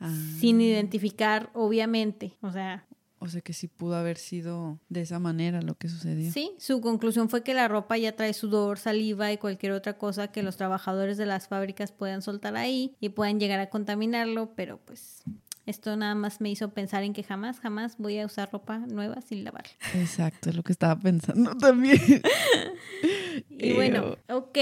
Ah. Sin identificar, obviamente. O sea, O sea que sí pudo haber sido de esa manera lo que sucedió. Sí, su conclusión fue que la ropa ya trae sudor, saliva y cualquier otra cosa que los trabajadores de las fábricas puedan soltar ahí y puedan llegar a contaminarlo, pero pues esto nada más me hizo pensar en que jamás, jamás voy a usar ropa nueva sin lavar. Exacto, es lo que estaba pensando también. Y bueno, ok,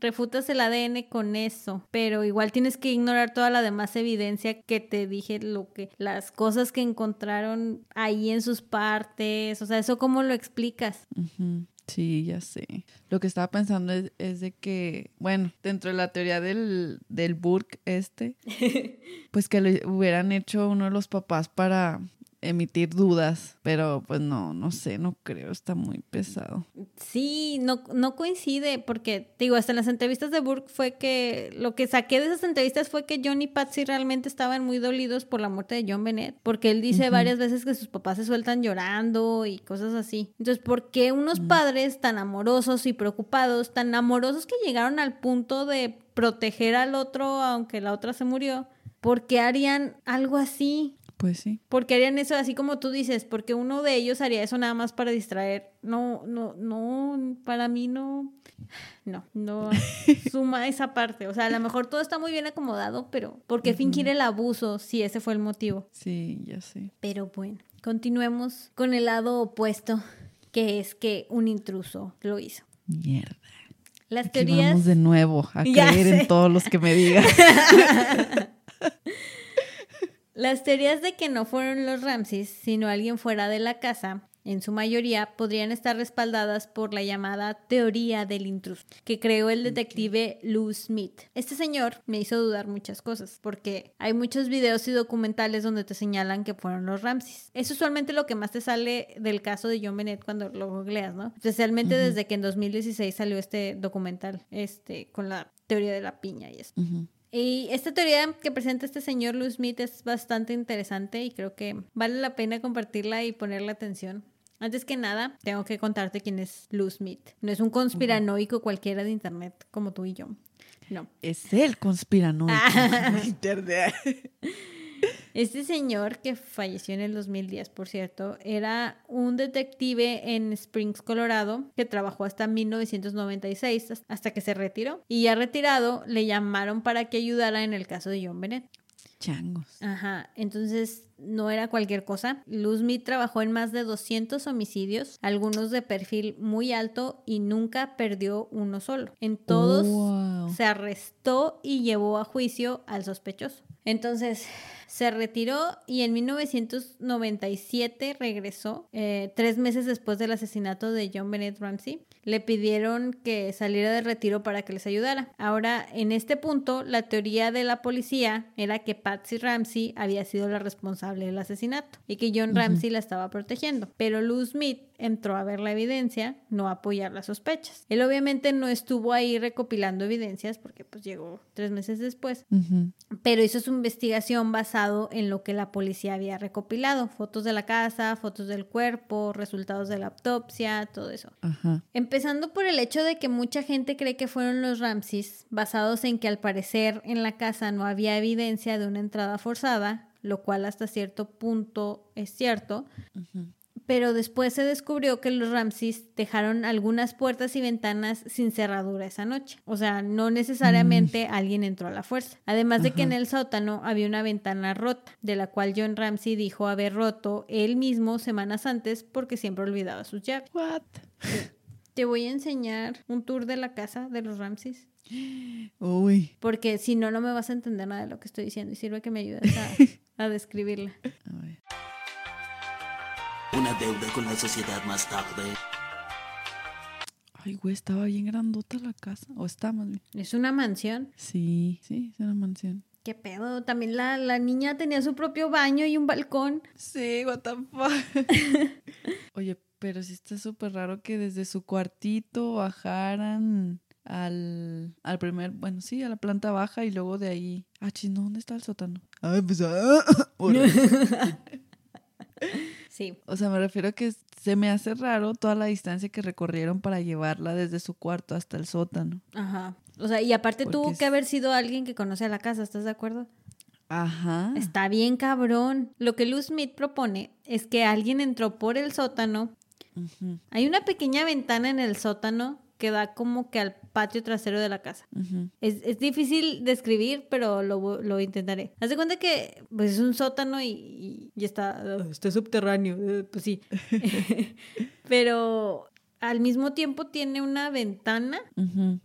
refutas el ADN con eso, pero igual tienes que ignorar toda la demás evidencia que te dije, lo que las cosas que encontraron ahí en sus partes, o sea, eso cómo lo explicas. Ujú. Sí, ya sé. Lo que estaba pensando es, es de que, bueno, dentro de la teoría del, del Burke este, pues que le hubieran hecho uno de los papás para emitir dudas, pero pues no, no sé, no creo, está muy pesado. Sí, no, no coincide, porque digo, hasta en las entrevistas de Burke fue que lo que saqué de esas entrevistas fue que John y Patsy realmente estaban muy dolidos por la muerte de John Bennett, porque él dice varias veces que sus papás se sueltan llorando y cosas así. Entonces, ¿por qué unos padres tan amorosos y preocupados, tan amorosos que llegaron al punto de proteger al otro aunque la otra se murió? ¿Por qué harían algo así? Pues sí. Porque harían eso así como tú dices, porque uno de ellos haría eso nada más para distraer. No, no, no, para mí no, no, no suma esa parte. O sea, a lo mejor todo está muy bien acomodado, pero ¿por qué fingir el abuso si ese fue el motivo? Sí, ya sé. Pero bueno, continuemos con el lado opuesto, que es que un intruso lo hizo. Mierda. Las Aquí teorías... vamos de nuevo a Ya creer sé. en todos los que me digan. Las teorías de que no fueron los Ramses, sino alguien fuera de la casa, en su mayoría, podrían estar respaldadas por la llamada teoría del intruso, que creó el detective Lou Smith. Este señor me hizo dudar muchas cosas, porque hay muchos videos y documentales donde te señalan que fueron los Ramses. Es usualmente lo que más te sale del caso de John Bennett cuando lo googleas, ¿no? Especialmente desde que en 2016 salió este documental, este, con la teoría de la piña y eso. Y esta teoría que presenta este señor Lou Smith es bastante interesante y creo que vale la pena compartirla y ponerle atención. Antes que nada, tengo que contarte quién es Lou Smith. No es un conspiranoico cualquiera de internet como tú y yo. No. Es el conspiranoico de internet. Este señor, que falleció en el 2010, por cierto, era un detective en Springs, Colorado, que trabajó hasta 1996, hasta que se retiró. Y ya retirado, le llamaron para que ayudara en el caso de John Bennett. Changos. Ajá, entonces no era cualquier cosa. Luz Smith trabajó en más de 200 homicidios, algunos de perfil muy alto y nunca perdió uno solo. En todos Wow. se arrestó y llevó a juicio al sospechoso. Entonces se retiró y en 1997 regresó, eh, tres meses después del asesinato de John Bennett Ramsey. Le pidieron que saliera de retiro para que les ayudara. Ahora, en este punto, la teoría de la policía era que Patsy Ramsey había sido la responsable del asesinato y que John Ramsey la estaba protegiendo. Pero Lou Smith entró a ver la evidencia, no a apoyar las sospechas. Él obviamente no estuvo ahí recopilando evidencias porque pues llegó tres meses después, pero hizo su investigación basado en lo que la policía había recopilado, fotos de la casa, fotos del cuerpo, resultados de la autopsia, todo eso. Ajá. Empezando por el hecho de que mucha gente cree que fueron los Ramses, basados en que al parecer en la casa no había evidencia de una entrada forzada, lo cual hasta cierto punto es cierto. Pero después se descubrió que los Ramses dejaron algunas puertas y ventanas sin cerradura esa noche. O sea, no necesariamente alguien entró a la fuerza. Además de que en el sótano había una ventana rota, de la cual John Ramsey dijo haber roto él mismo semanas antes porque siempre olvidaba sus llaves. What? Te voy a enseñar un tour de la casa de los Ramses, Uy. porque si no, no me vas a entender nada de lo que estoy diciendo y sirve que me ayudes a, a describirla. A ver. Una deuda con la sociedad más tarde. Ay, güey, estaba bien grandota la casa. O está más bien. Es una mansión. Sí, sí, es una mansión. ¿Qué pedo? También la, la niña tenía su propio baño y un balcón. Sí, what the fuck. Oye, pero sí está súper raro que desde su cuartito bajaran al, al primer, bueno, sí, a la planta baja y luego de ahí. Ah, chino, ¿dónde está el sótano? Ay, pues, ah. Sí. O sea, me refiero a que se me hace raro toda la distancia que recorrieron para llevarla desde su cuarto hasta el sótano. Ajá. O sea, y aparte Porque tuvo que haber sido alguien que conoce a la casa, ¿estás de acuerdo? Ajá. Está bien cabrón. Lo que Lou Smith propone es que alguien entró por el sótano. Ujú, Hay una pequeña ventana en el sótano que da como que al patio trasero de la casa. Es, es difícil describir, pero lo, lo intentaré. Haz de cuenta que pues, es un sótano y, y- y está, está subterráneo. eh, Pues sí. pero al mismo tiempo tiene una ventana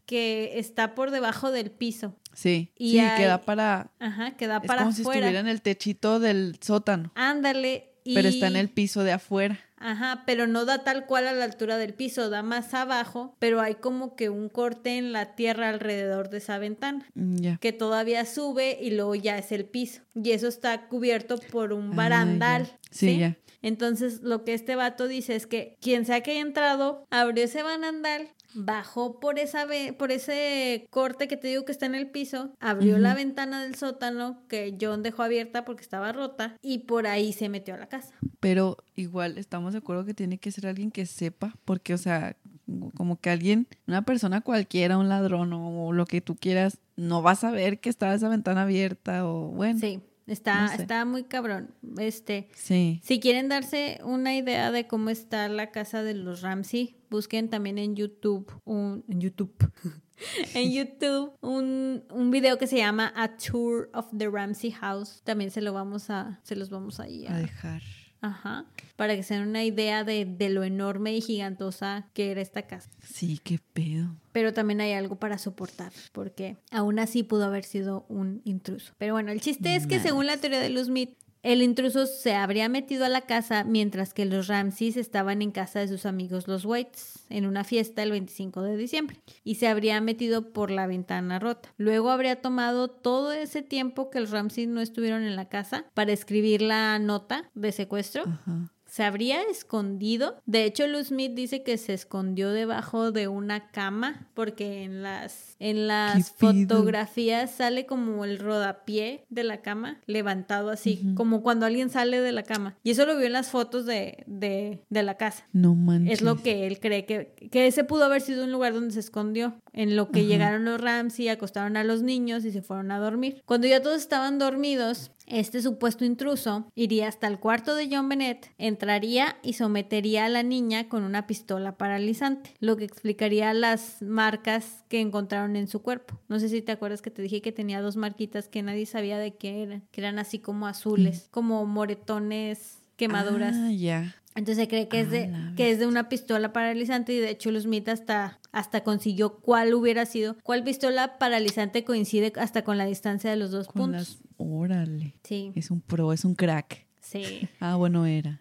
que está por debajo del piso. Sí, Y sí, hay- que da para... Ajá, que da Es para como si estuviera en el techito del sótano, Ándale. Y- pero está en el piso de afuera. Ajá, pero no da tal cual a la altura del piso, da más abajo, pero hay como que un corte en la tierra alrededor de esa ventana. Mm, que todavía sube y luego ya es el piso. Y eso está cubierto por un Ah, barandal. Sí. Entonces, lo que este vato dice es que quien sea que haya entrado, abrió ese barandal, bajó por, esa por ese corte que te digo que está en el piso, abrió la ventana del sótano que John dejó abierta porque estaba rota y por ahí se metió a la casa. Pero igual estamos de acuerdo que tiene que ser alguien que sepa, porque, o sea, como que alguien, una persona cualquiera, un ladrón o lo que tú quieras, no va a saber que estaba esa ventana abierta o bueno. Sí, está, No sé. está muy cabrón. Este, Sí. Si quieren darse una idea de cómo está la casa de los Ramsey, busquen también en YouTube un en YouTube. en YouTube un, un video que se llama A Tour of the Ramsey House. También se lo vamos a se los vamos a ir A a, dejar. Ajá, para que se den una idea de, de lo enorme y gigantosa que era esta casa. Sí, qué pedo. Pero también hay algo para soportar, porque aún así pudo haber sido un intruso. Pero bueno, el chiste es que Nice. según la teoría de Lou Smith, El intruso se habría metido a la casa mientras que los Ramses estaban en casa de sus amigos los Whites en una fiesta el 25 de diciembre y se habría metido por la ventana rota. Luego habría tomado todo ese tiempo que los Ramses no estuvieron en la casa para escribir la nota de secuestro Ajá. Se habría escondido. De hecho, Lou Smith dice que se escondió debajo de una cama porque en las, en las fotografías sale como el rodapié de la cama levantado así, como cuando alguien sale de la cama. Y eso lo vio en las fotos de, de, de la casa. No manches. Es lo que él cree que, que ese pudo haber sido un lugar donde se escondió. En lo que llegaron los Ramsey, acostaron a los niños y se fueron a dormir. Cuando ya todos estaban dormidos, este supuesto intruso iría hasta el cuarto de John Bennett, entraría y sometería a la niña con una pistola paralizante, lo que explicaría las marcas que encontraron en su cuerpo. No sé si te acuerdas que te dije que tenía dos marquitas que nadie sabía de qué eran, que eran así como azules, como moretones, quemaduras. Ah, ya. Entonces se cree que es Ah, de, que es de una pistola paralizante y de hecho Lou Smith hasta, hasta consiguió cuál hubiera sido, cuál pistola paralizante coincide hasta con la distancia de los dos Con puntos. las... Órale. Sí, Es un pro, es un crack. sí. Ah, bueno, era.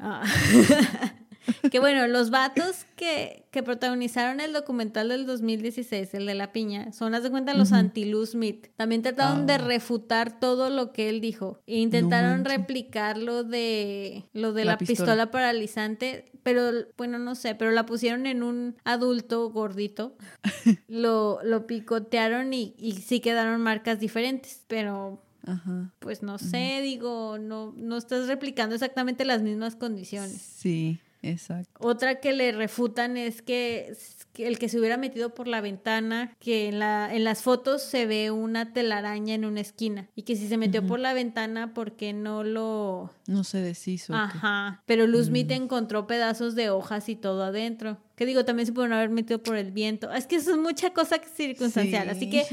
Ah. que bueno, los vatos que, que protagonizaron el documental del 2016, el de la piña, son, haz de cuenta, los Ujú. anti-Lou Smith. También trataron de Ah. refutar todo lo que él dijo. E intentaron manches. replicar lo de, lo de La la, pistola. pistola. paralizante, pero bueno, no sé, pero la pusieron en un adulto gordito. lo, lo picotearon y, y sí quedaron marcas diferentes, pero Ajá. pues no sé, digo, no, no estás replicando exactamente las mismas condiciones. Sí, exacto. Otra que le refutan es que, que el que se hubiera metido por la ventana, que en, la, en las fotos se ve una telaraña en una esquina y que si se metió por la ventana porque no lo... No se deshizo. ¿o qué? Ajá, pero Luz Smith Mm. encontró pedazos de hojas y todo adentro. Que digo, también se pudieron haber metido por el viento. Es que eso es mucha cosa circunstancial, así Sí. que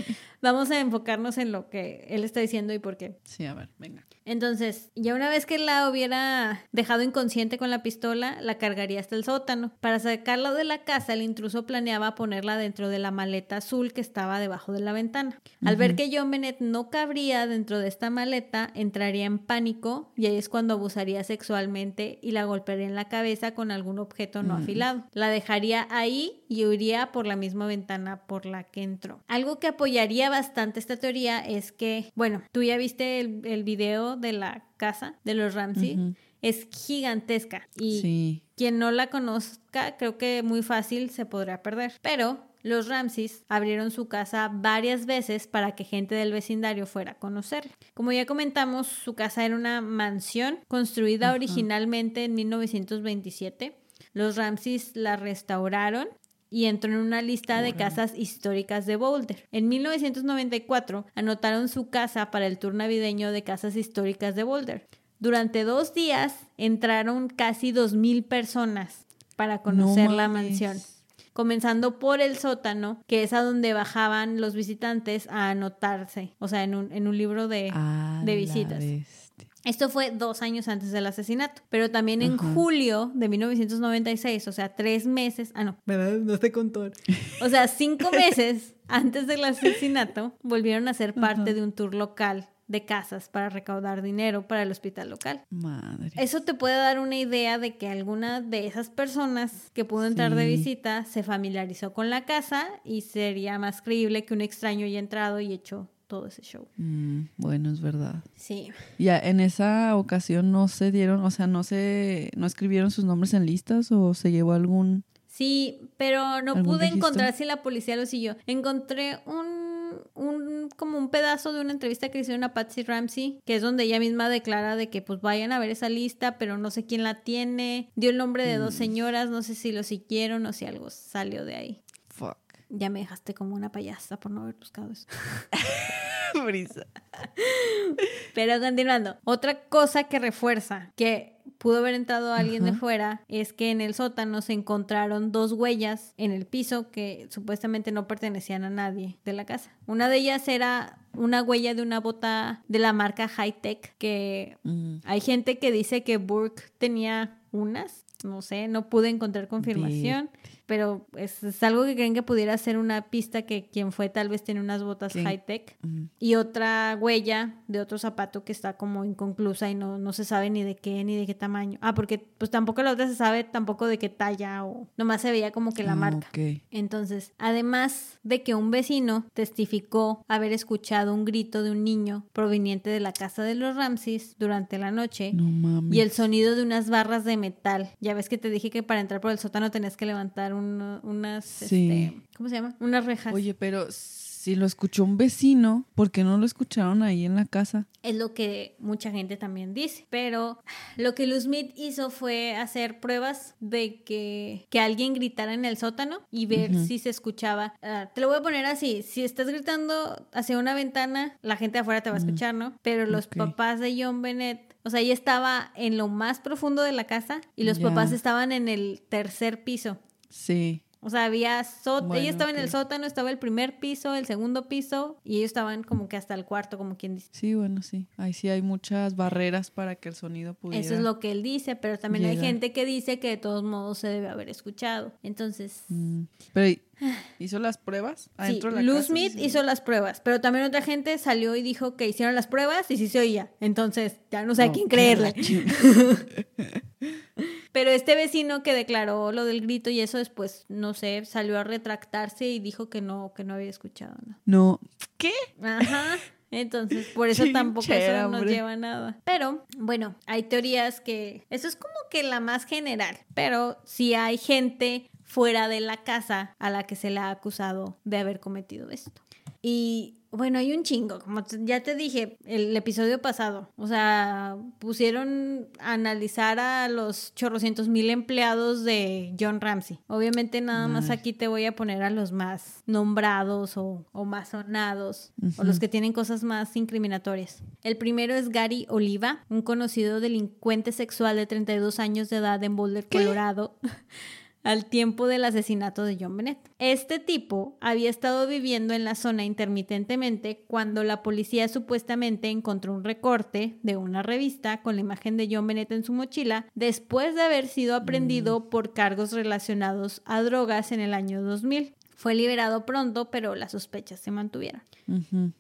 vamos a enfocarnos en lo que él está diciendo y por qué. Sí, a ver, venga. Entonces, ya una vez que la hubiera dejado inconsciente con la pistola, la cargaría hasta el sótano. Para sacarla de la casa, el intruso planeaba ponerla dentro de la maleta azul que estaba debajo de la ventana. Al ver que Bennett no cabría dentro de esta maleta, entraría en pánico y ahí es cuando abusaría sexualmente y la golpearía en la cabeza con algún objeto no Mm. afilado. La dejaría ahí y huiría por la misma ventana por la que entró. Algo que apoyaría bastante esta teoría es que, bueno, tú ya viste el, el video de la casa de los Ramsey. Ujú. Es gigantesca y Sí. quien no la conozca, creo que muy fácil se podrá perder. Pero los Ramses abrieron su casa varias veces para que gente del vecindario fuera a conocer. Como ya comentamos, su casa era una mansión construida Ajá. originalmente en 1927. Los Ramses la restauraron y entró en una lista de casas históricas de Boulder. En 1994 anotaron su casa para el tour navideño de casas históricas de Boulder. Durante dos días entraron casi 2.000 personas para conocer No la mansión. Comenzando por el sótano, que es a donde bajaban los visitantes a anotarse, o sea, en un, en un libro de, de la visitas. Esto fue dos años antes del asesinato, pero también en julio de 1996, o sea, tres meses, ah, no, ¿verdad? No te contó. O sea, cinco meses antes del asesinato, volvieron a ser parte de un tour local de casas para recaudar dinero para el hospital local. Madre. Eso te puede dar una idea de que alguna de esas personas que pudo entrar de visita se familiarizó con la casa y sería más creíble que un extraño haya entrado y hecho todo ese show. Mm, bueno, es verdad. Sí. Ya en esa ocasión no se dieron, o sea, no se, no escribieron sus nombres en listas o se llevó algún. Sí, pero no ¿Algún pude registro? encontrar si la policía lo siguió. Encontré un, un como un pedazo de una entrevista que hicieron a Patsy Ramsey, que es donde ella misma declara de que pues vayan a ver esa lista, pero no sé quién la tiene. Dio el nombre de dos Mm. señoras, no sé si lo siguieron o si algo salió de ahí. Fuck. Ya me dejaste como una payasa por no haber buscado eso. Brisa. Pero continuando, otra cosa que refuerza que pudo haber entrado alguien de fuera es que en el sótano se encontraron dos huellas en el piso que supuestamente no pertenecían a nadie de la casa. Una de ellas era una huella de una bota de la marca Hightech que Mm, hay gente que dice que Burke tenía unas, no sé, no pude encontrar confirmación. Pero es, es algo que creen que pudiera ser una pista que quien fue tal vez tiene unas botas ¿Quién? high-tech. Ujú. Y otra huella de otro zapato que está como inconclusa y no, no se sabe ni de qué ni de qué tamaño. Ah, porque pues tampoco la otra se sabe tampoco de qué talla o nomás se veía como que la Ah, marca. Entonces, además de que un vecino testificó haber escuchado un grito de un niño proveniente de la casa de los Ramses durante la noche No y el sonido de unas barras de metal. Ya ves que te dije que para entrar por el sótano tenías que levantar un- unas, Sí. este, ¿cómo se llama? Unas rejas. Oye, pero si lo escuchó un vecino, ¿por qué no lo escucharon ahí en la casa? Es lo que mucha gente también dice. Pero lo que Luz Smith hizo fue hacer pruebas de que, que alguien gritara en el sótano y ver si se escuchaba. Ah, te lo voy a poner así. Si estás gritando hacia una ventana, la gente de afuera te va a escuchar, ¿no? Pero los papás de John Bennett... O sea, ella estaba en lo más profundo de la casa y los papás estaban en el tercer piso. Sí. O sea, había sótano. Bueno, ella estaba en el sótano, estaba el primer piso, el segundo piso y ellos estaban como que hasta el cuarto, como quien dice. Sí, bueno, sí. Ahí sí hay muchas barreras para que el sonido pudiera. Eso es lo que él dice, pero también hay gente que dice que de todos modos se debe haber escuchado. Entonces, Mm. Pero hizo las pruebas sí, adentro de la casa, Smith sí. hizo las pruebas, pero también otra gente salió y dijo que hicieron las pruebas y sí se oía. Entonces, ya no sé a quién creerle. Pero este vecino que declaró lo del grito y eso después, no sé, salió a retractarse y dijo que no, que no había escuchado nada. No. ¿Qué? Ajá. Entonces, por eso tampoco Chinchera, eso nos hombre. lleva a nada. Pero, bueno, hay teorías que. Eso es como que la más general. Pero si hay gente fuera de la casa a la que se le ha acusado de haber cometido esto. Y bueno, hay un chingo, como ya te dije el episodio pasado. O sea, pusieron a analizar a los chorrocientos mil empleados de John Ramsey. Obviamente nada más aquí te voy a poner a los más nombrados o, o más sonados o los que tienen cosas más incriminatorias. El primero es Gary Oliva, un conocido delincuente sexual de 32 años de edad en Boulder, Colorado. al tiempo del asesinato de John Bennett. Este tipo había estado viviendo en la zona intermitentemente cuando la policía supuestamente encontró un recorte de una revista con la imagen de John Bennett en su mochila después de haber sido aprendido por cargos relacionados a drogas en el año 2000. Fue liberado pronto, pero las sospechas se mantuvieron.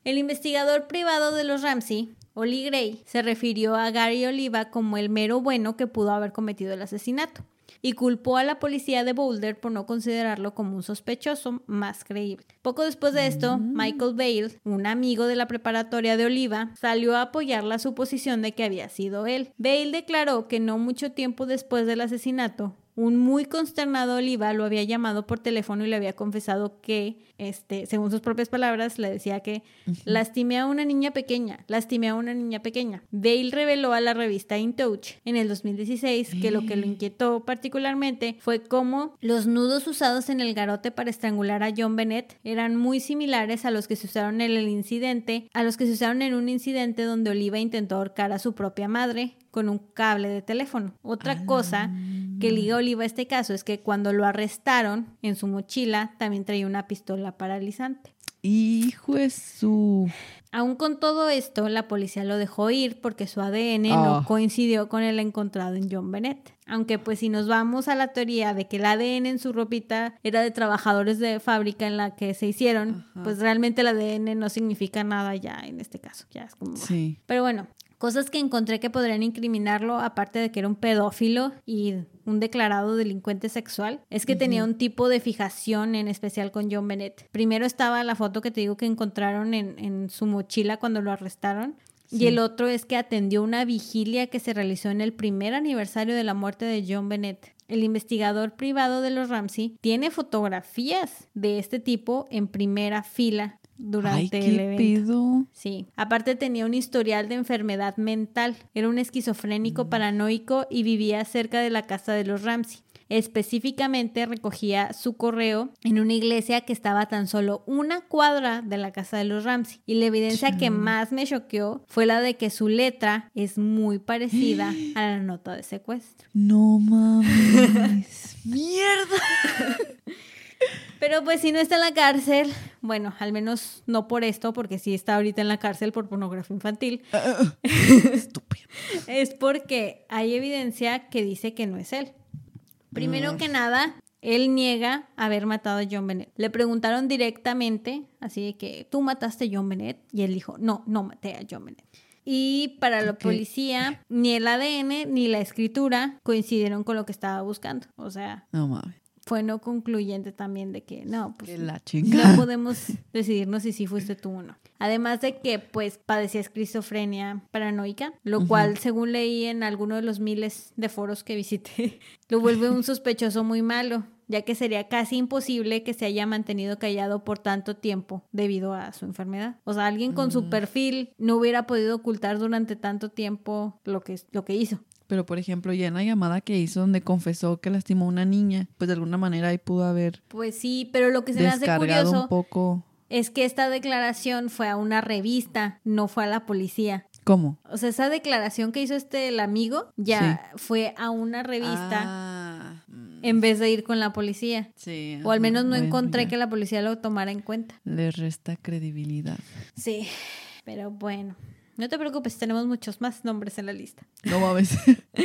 El investigador privado de los Ramsey, Oli Gray, se refirió a Gary Oliva como el mero bueno que pudo haber cometido el asesinato y culpó a la policía de Boulder por no considerarlo como un sospechoso más creíble. Poco después de esto, Michael Bale, un amigo de la preparatoria de Oliva, salió a apoyar la suposición de que había sido él. Bale declaró que no mucho tiempo después del asesinato, un muy consternado Oliva lo había llamado por teléfono y le había confesado que, este, según sus propias palabras, le decía que lastimé a una niña pequeña, lastimé a una niña pequeña. Bale reveló a la revista In Touch en el 2016 que lo que lo inquietó particularmente fue cómo los nudos usados en el garote para estrangular a John Bennett eran muy similares a los que se usaron en el incidente, a los que se usaron en un incidente donde Oliva intentó ahorcar a su propia madre con un cable de teléfono. Otra cosa que liga Oliva a este caso es que cuando lo arrestaron en su mochila también traía una pistola paralizante. Hijo de su. Aún con todo esto, la policía lo dejó ir porque su ADN Ah. no coincidió con el encontrado en John Bennett. Aunque pues si nos vamos a la teoría de que el ADN en su ropita era de trabajadores de fábrica en la que se hicieron, Ajá. pues realmente el ADN no significa nada ya en este caso. Ya es como... Sí. Pero bueno, cosas que encontré que podrían incriminarlo, aparte de que era un pedófilo y un declarado delincuente sexual, es que tenía un tipo de fijación en especial con John Bennett. Primero estaba la foto que te digo que encontraron en, en su mochila cuando lo arrestaron. Y el otro es que atendió una vigilia que se realizó en el primer aniversario de la muerte de John Bennett. El investigador privado de los Ramsey tiene fotografías de este tipo en primera fila durante Ay, el evento. pedo. Sí, aparte tenía un historial de enfermedad mental, era un esquizofrénico Mm. paranoico y vivía cerca de la casa de los Ramsey. Específicamente recogía su correo en una iglesia que estaba tan solo una cuadra de la casa de los Ramsey. Y la evidencia que más me choqueó fue la de que su letra es muy parecida a la nota de secuestro. No mames. Mierda. Pero pues si no está en la cárcel, bueno, al menos no por esto, porque sí está ahorita en la cárcel por pornografía infantil, Estúpido. es porque hay evidencia que dice que no es él. Primero Ah. que nada, Él niega haber matado a John Bennett. Le preguntaron directamente, así de que, ¿tú mataste a John Bennett? Y él dijo, no, no maté a John Bennett. Y para la policía, ni el ADN ni la escritura coincidieron con lo que estaba buscando. O sea, No mames. Fue no concluyente también de que, no, pues Que la no podemos decidirnos si sí fuiste tú o no. Además de que, pues, padecía esquizofrenia paranoica, lo cual, según leí en alguno de los miles de foros que visité, lo vuelve un sospechoso muy malo, ya que sería casi imposible que se haya mantenido callado por tanto tiempo debido a su enfermedad. O sea, alguien con su perfil no hubiera podido ocultar durante tanto tiempo lo que, lo que hizo. Pero, por ejemplo, ya en la llamada que hizo donde confesó que lastimó a una niña, pues de alguna manera ahí pudo haber Pues sí, pero lo que se me hace descargado curioso un poco. es que esta declaración fue a una revista, no fue a la policía. ¿Cómo? O sea, esa declaración que hizo este el amigo ya fue a una revista Ah, mm, en vez de ir con la policía. sí. O al menos no bueno, encontré ya. que la policía lo tomara en cuenta. Le resta credibilidad. Sí, pero bueno. No te preocupes, tenemos muchos más nombres en la lista. No mames.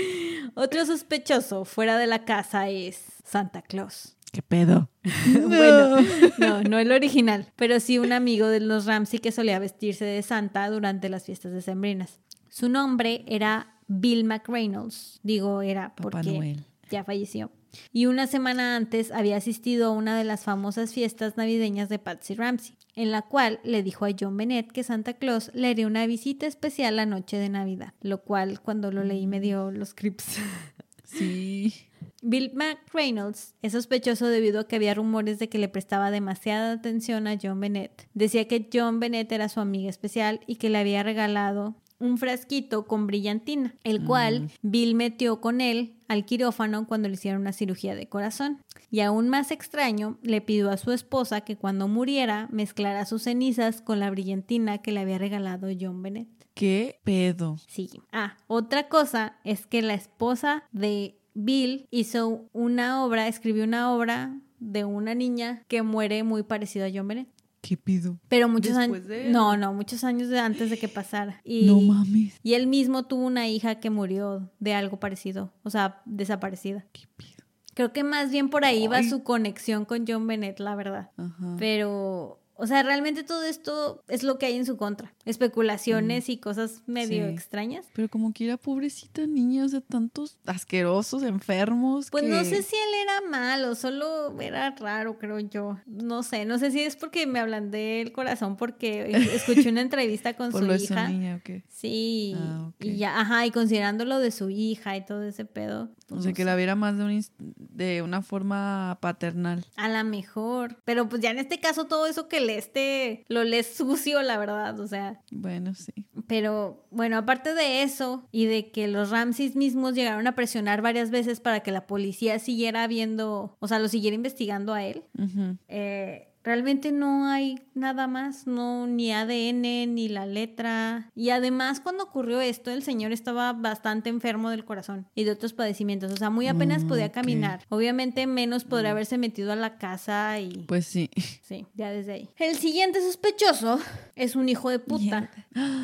Otro sospechoso fuera de la casa es Santa Claus. ¿Qué pedo? Bueno, no, no el original, pero sí un amigo de los Ramsey que solía vestirse de Santa durante las fiestas decembrinas. Su nombre era Bill McReynolds. Digo, era porque ya falleció. Y una semana antes había asistido a una de las famosas fiestas navideñas de Patsy Ramsey, en la cual le dijo a John Bennett que Santa Claus le haría una visita especial la noche de Navidad, lo cual cuando lo leí me dio los creeps. Sí. Bill McReynolds es sospechoso debido a que había rumores de que le prestaba demasiada atención a John Bennett. Decía que John Bennett era su amiga especial y que le había regalado un frasquito con brillantina, el cual Bill metió con él al quirófano cuando le hicieron una cirugía de corazón. Y aún más extraño, le pidió a su esposa que cuando muriera mezclara sus cenizas con la brillantina que le había regalado John Bennett. ¿Qué pedo? Sí. Ah, otra cosa es que la esposa de Bill hizo una obra, escribió una obra de una niña que muere muy parecida a John Bennett. ¿Qué pido? Pero muchos años. De él. No, no, muchos años de- antes de que pasara. Y, No mames. y él mismo tuvo una hija que murió de algo parecido, o sea, desaparecida. ¿Qué pido? Creo que más bien por ahí va Ay. su conexión con John Bennett, la verdad. Ajá. Pero, o sea, realmente todo esto es lo que hay en su contra. Especulaciones y cosas medio Sí. extrañas. Pero como quiera, pobrecita niña, o sea, tantos asquerosos, enfermos. Pues que- no sé si él era malo, solo era raro, creo yo. No sé, no sé si es porque me hablan del corazón, porque escuché una entrevista con Por su lo de su hija. niña, ¿o qué? Sí, Ah, ok. y ya, ajá, y considerándolo de su hija y todo ese pedo. O sea, que la viera más de, un de una forma paternal. A la mejor. Pero pues ya en este caso todo eso que lees te lo lees sucio, la verdad. O sea, Bueno, sí. Pero bueno, aparte de eso y de que los Ramses mismos llegaron a presionar varias veces para que la policía siguiera viendo, o sea, lo siguiera investigando a él, eh, realmente no hay nada más, no ni ADN ni la letra. Y además cuando ocurrió esto, el señor estaba bastante enfermo del corazón y de otros padecimientos, o sea, muy apenas Mm, podía caminar. Obviamente menos podría haberse metido a la casa y Pues sí. Sí, ya desde ahí. El siguiente sospechoso es un hijo de puta.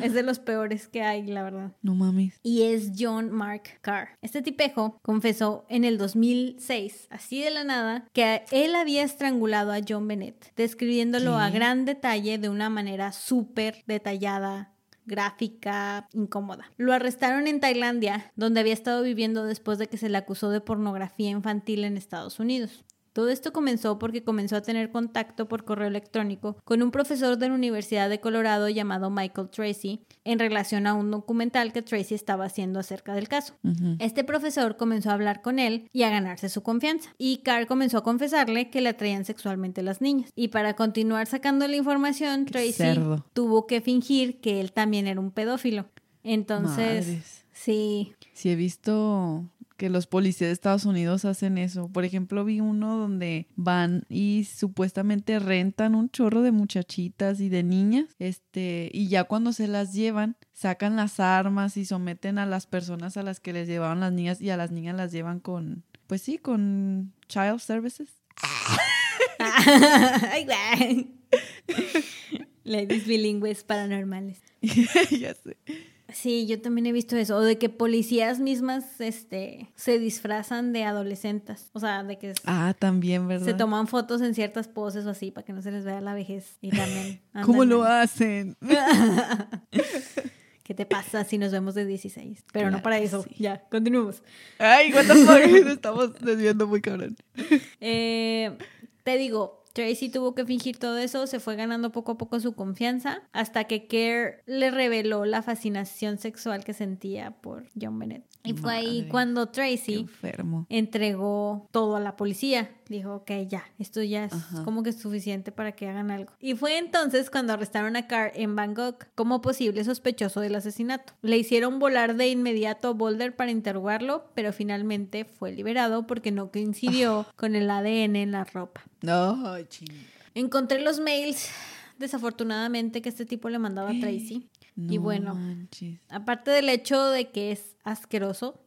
Es de los peores que hay, la verdad. No mames. Y es John Mark Carr. Este tipejo confesó en el 2006, así de la nada, que él había estrangulado a John Bennett, describiéndolo a gran detalle de una manera súper detallada gráfica, incómoda. Lo arrestaron en Tailandia, donde había estado viviendo después de que se le acusó de pornografía infantil en Estados Unidos. Todo esto comenzó porque comenzó a tener contacto por correo electrónico con un profesor de la Universidad de Colorado llamado Michael Tracy en relación a un documental que Tracy estaba haciendo acerca del caso. Este profesor comenzó a hablar con él y a ganarse su confianza. Y Carr comenzó a confesarle que le atraían sexualmente las niñas. Y para continuar sacando la información, Tracy cerdo. tuvo que fingir que él también era un pedófilo. Entonces, Madres. sí, Sí, he visto que los policías de Estados Unidos hacen eso. Por ejemplo, vi uno donde van y supuestamente rentan un chorro de muchachitas y de niñas, este, y ya cuando se las llevan, sacan las armas y someten a las personas a las que les llevaban las niñas y a las niñas las llevan con, pues sí, con child services. Ay, güey. Ladies bilingües paranormales. ya sé. Sí, yo también he visto eso. O de que policías mismas este, se disfrazan de adolescentes. O sea, de que Ah, también, ¿verdad? se toman fotos en ciertas poses o así para que no se les vea la vejez. Y también. ¿Cómo lo hacen? ¿Qué te pasa si nos vemos de 16? Pero no para eso. sí. Ya, continuemos. Ay, what the fuck, estamos desviando muy cabrón. Eh, te digo, Tracy tuvo que fingir todo eso, se fue ganando poco a poco su confianza, hasta que Kerr le reveló la fascinación sexual que sentía por John Bennett. Y fue ahí cuando Tracy enfermo. entregó todo a la policía. Dijo, ok, ya, esto ya es Ajá. como que suficiente para que hagan algo. Y fue entonces cuando arrestaron a Carr en Bangkok como posible sospechoso del asesinato. Le hicieron volar de inmediato a Boulder para interrogarlo, pero finalmente fue liberado porque no coincidió con el ADN en la ropa. No, ching. Encontré los mails, desafortunadamente, que este tipo le mandaba a Tracy. Y No bueno, manches. aparte del hecho de que es asqueroso,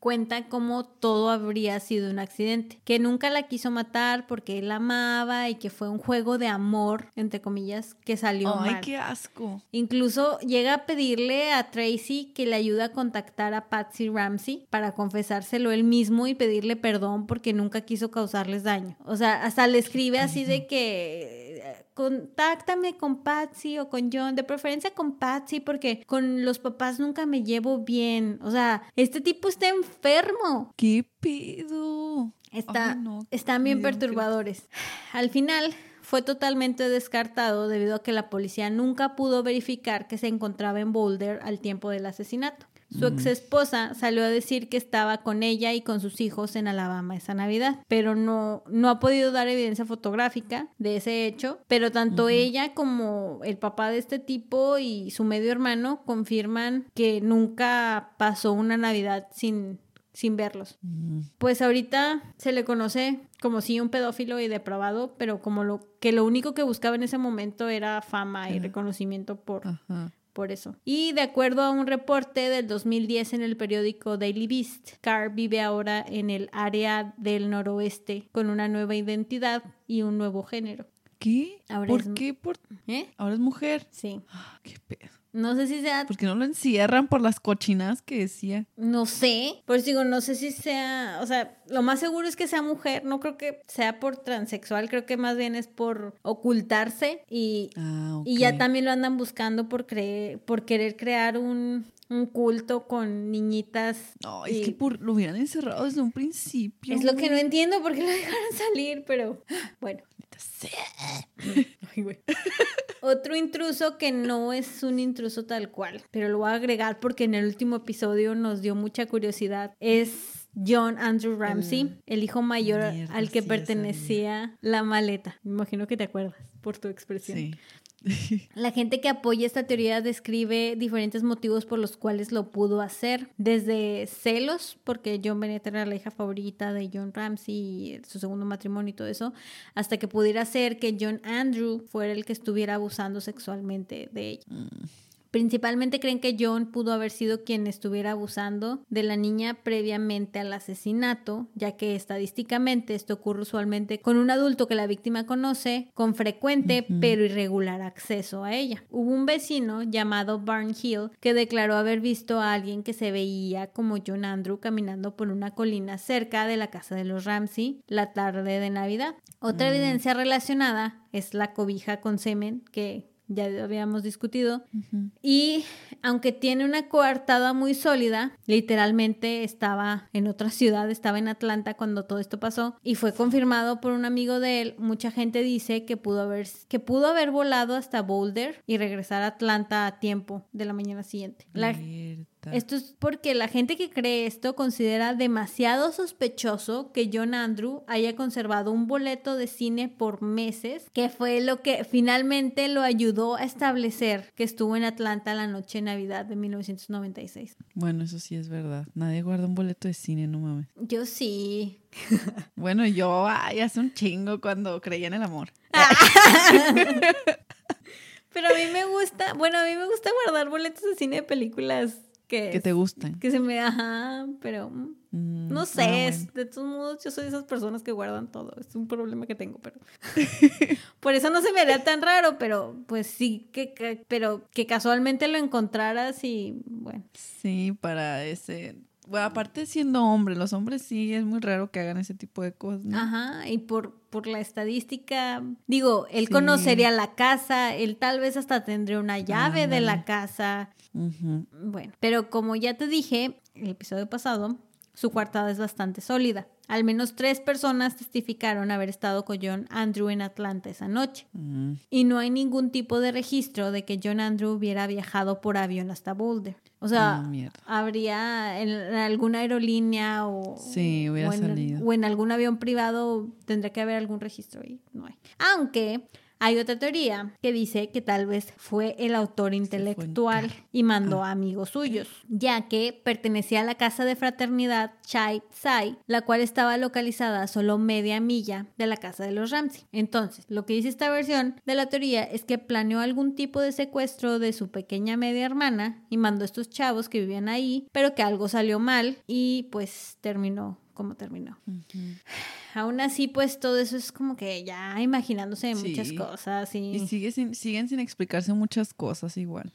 cuenta cómo todo habría sido un accidente, que nunca la quiso matar porque él la amaba y que fue un juego de amor, entre comillas, que salió Ay, mal. qué asco. Incluso llega a pedirle a Tracy que le ayude a contactar a Patsy Ramsey para confesárselo él mismo y pedirle perdón porque nunca quiso causarles daño. O sea, hasta le escribe así de que contáctame con Patsy o con John, de preferencia con Patsy porque con los papás nunca me llevo bien. O sea, este tipo está enfermo. ¿Qué pedo? Está, no, están bien perturbadores. Al final fue totalmente descartado debido a que la policía nunca pudo verificar que se encontraba en Boulder al tiempo del asesinato. Su ex esposa salió a decir que estaba con ella y con sus hijos en Alabama esa Navidad, pero no, no ha podido dar evidencia fotográfica de ese hecho. Pero tanto ella como el papá de este tipo y su medio hermano confirman que nunca pasó una Navidad sin, sin verlos. Mm, Pues ahorita se le conoce como si un pedófilo y depravado, pero como lo que lo único que buscaba en ese momento era fama y reconocimiento por, Ajá. Por eso. Y de acuerdo a un reporte del 2010 en el periódico Daily Beast, Carr vive ahora en el área del noroeste con una nueva identidad y un nuevo género. ¿Qué? Ahora ¿Por es- qué? Por... ¿Eh? Ahora es mujer. Sí. Ah, qué pedo. No sé si sea ¿Por qué no lo encierran por las cochinas que decía? No sé, por eso digo, no sé si sea, o sea, lo más seguro es que sea mujer, no creo que sea por transexual, creo que más bien es por ocultarse y, Ah, y ya también lo andan buscando por creer, por querer crear un, un culto con niñitas. No, y es que por, lo hubieran encerrado desde un principio. es lo que no entiendo por qué lo dejaron salir, pero bueno. Otro intruso que no es un intruso tal cual, pero lo voy a agregar porque en el último episodio nos dio mucha curiosidad, es John Andrew Ramsey, el hijo mayor Mierda, al que sí, pertenecía la maleta. Me imagino que te acuerdas por tu expresión. Sí. La gente que apoya esta teoría describe diferentes motivos por los cuales lo pudo hacer, desde celos, porque John Bennett era la hija favorita de John Ramsey y su segundo matrimonio y todo eso, hasta que pudiera ser que John Andrew fuera el que estuviera abusando sexualmente de ella. Principalmente creen que John pudo haber sido quien estuviera abusando de la niña previamente al asesinato, ya que estadísticamente esto ocurre usualmente con un adulto que la víctima conoce con frecuente pero irregular acceso a ella. Hubo un vecino llamado Barn Hill que declaró haber visto a alguien que se veía como John Andrew caminando por una colina cerca de la casa de los Ramsey la tarde de Navidad. Otra evidencia relacionada es la cobija con semen que ya habíamos discutido. Y aunque tiene una coartada muy sólida, literalmente estaba en otra ciudad, estaba en Atlanta cuando todo esto pasó y fue confirmado por un amigo de él. Mucha gente dice que pudo haber que pudo haber volado hasta Boulder y regresar a Atlanta a tiempo de la mañana siguiente. La- Mierda. Esto es porque la gente que cree esto considera demasiado sospechoso que John Andrew haya conservado un boleto de cine por meses, que fue lo que finalmente lo ayudó a establecer que estuvo en Atlanta la noche de Navidad de 1996. Bueno, eso sí es verdad. Nadie guarda un boleto de cine, no mames. Yo sí. Bueno, yo ay, hace un chingo cuando creía en el amor. Pero a mí me gusta, bueno, a mí me gusta guardar boletos de cine de películas que, Que te gustan. que se me, ajá, pero mm, Mm, no ah, sé, bueno. es- de todos modos yo soy de esas personas que guardan todo, es un problema que tengo, pero por eso no se me haría tan raro, pero pues sí que, que- pero que casualmente lo encontraras y bueno, Sí, para ese... Bueno, aparte siendo hombre, los hombres sí es muy raro que hagan ese tipo de cosas, ¿no? ajá, y por por la estadística, digo, él Sí. conocería la casa, él tal vez hasta tendría una llave de la casa. Bueno, pero como ya te dije el episodio pasado, su coartada es bastante sólida. Al menos tres personas testificaron haber estado con John Andrew en Atlanta esa noche. Mm, Y no hay ningún tipo de registro de que John Andrew hubiera viajado por avión hasta Boulder. O sea, mierda. habría en alguna aerolínea o, Sí, o en, o en algún avión privado tendría que haber algún registro y no hay. Aunque hay otra teoría que dice que tal vez fue el autor intelectual y mandó a amigos suyos, ya que pertenecía a la casa de fraternidad Chai Tsai, la cual estaba localizada a solo media milla de la casa de los Ramsey. Entonces, lo que dice esta versión de la teoría es que planeó algún tipo de secuestro de su pequeña media hermana y mandó a estos chavos que vivían ahí, pero que algo salió mal y pues terminó como terminó. Ujú. Aún así, pues todo eso es como que ya imaginándose muchas Sí. cosas y... Y sigue sin, siguen sin explicarse muchas cosas igual.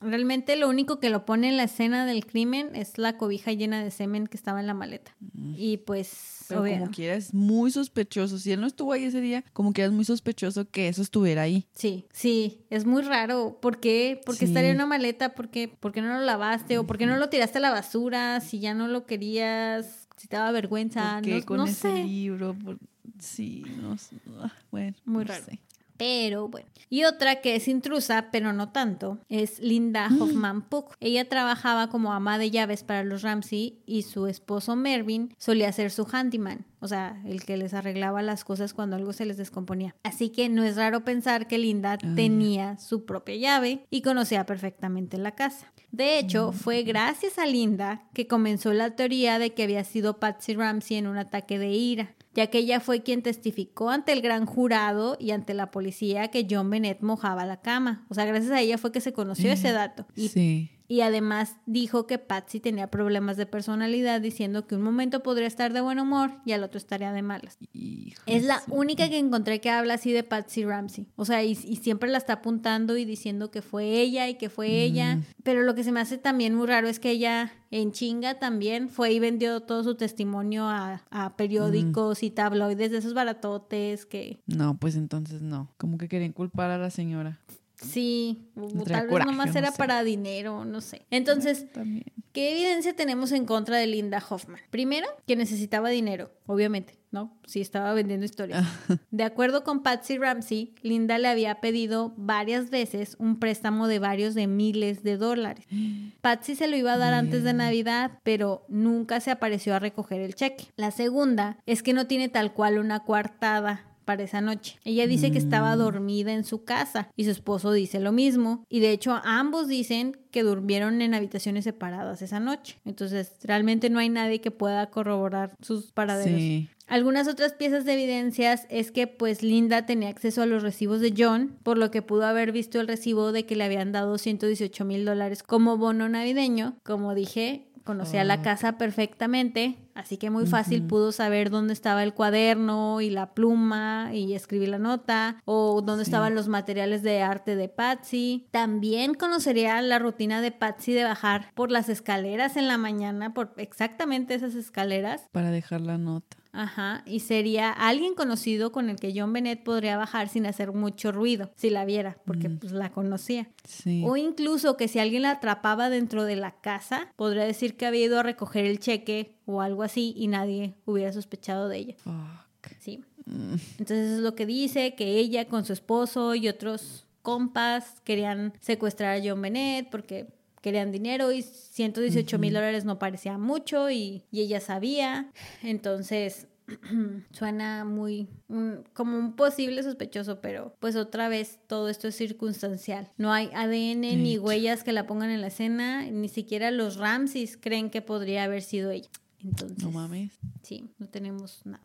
Realmente lo único que lo pone en la escena del crimen es la cobija llena de semen que estaba en la maleta. Y pues, Pero como quiera es muy sospechoso. Si él no estuvo ahí ese día, como quiera es muy sospechoso que eso estuviera ahí. sí, sí, es muy raro. ¿Por qué? ¿Por qué Sí. estaría en una maleta? ¿Por qué? ¿Por qué no lo lavaste? ¿O por qué no lo tiraste a la basura? Si ya no lo querías, si te daba vergüenza, ¿Por qué no, con no ese sé. libro? Por- Sí, no. Ah, Bueno, Muy no raro. sé. Pero bueno. Y otra que es intrusa, pero no tanto, es Linda Mm. Hoffman Puck. Ella trabajaba como ama de llaves para los Ramsey y su esposo Mervyn solía ser su handyman, o sea, el que les arreglaba las cosas cuando algo se les descomponía. Así que no es raro pensar que Linda Ah, tenía su propia llave y conocía perfectamente la casa. De hecho, fue gracias a Linda que comenzó la teoría de que había sido Patsy Ramsey en un ataque de ira ya que ella fue quien testificó ante el gran jurado y ante la policía que John Bennett mojaba la cama. O sea, gracias a ella fue que se conoció ese dato. Y, Sí. Y además dijo que Patsy tenía problemas de personalidad, diciendo que un momento podría estar de buen humor y al otro estaría de malas. Hijo Es la única que encontré que habla así de Patsy Ramsey. O sea, y, y siempre la está apuntando y diciendo que fue ella y que fue ella. Pero lo que se me hace también muy raro es que ella en chinga también fue y vendió todo su testimonio a, a periódicos y tabloides de esos baratotes que No, pues entonces no. Como que querían culpar a la señora. Sí, tal vez coraje, nomás no era sé. para dinero, no sé. Entonces, También. ¿Qué evidencia tenemos en contra de Linda Hoffman? Primero, que necesitaba dinero, obviamente, ¿no? Si estaba vendiendo historias. De acuerdo con Patsy Ramsey, Linda le había pedido varias veces un préstamo de varios de miles de dólares. Patsy se lo iba a dar antes de Navidad, pero nunca se apareció a recoger el cheque. La segunda es que no tiene tal cual una coartada para esa noche. Ella dice que estaba dormida en su casa y su esposo dice lo mismo. Y de hecho ambos dicen que durmieron en habitaciones separadas esa noche. Entonces realmente no hay nadie que pueda corroborar sus paraderos. Sí. Algunas otras piezas de evidencias es que pues Linda tenía acceso a los recibos de John, por lo que pudo haber visto el recibo de que le habían dado 118 mil dólares como bono navideño. Como dije, conocía la Oh. casa perfectamente, así que muy fácil pudo saber dónde estaba el cuaderno y la pluma y escribir la nota, o dónde Sí. estaban los materiales de arte de Patsy. También conocería la rutina de Patsy de bajar por las escaleras en la mañana, por exactamente esas escaleras. Para dejar la nota. Ajá, y sería alguien conocido con el que John Bennett podría bajar sin hacer mucho ruido, si la viera, porque pues la conocía. Sí. O incluso que si alguien la atrapaba dentro de la casa, podría decir que había ido a recoger el cheque o algo así y nadie hubiera sospechado de ella. Fuck. Sí. Mm. Entonces es lo que dice, que ella con su esposo y otros compas querían secuestrar a John Bennett porque querían dinero y 118 mil dólares no parecía mucho y, y ella sabía. Entonces suena muy un- como un posible sospechoso, pero pues otra vez todo esto es circunstancial. No hay ADN ni huellas que la pongan en la escena, ni siquiera los Ramses creen que podría haber sido ella. Entonces, No mames. Sí, no tenemos nada.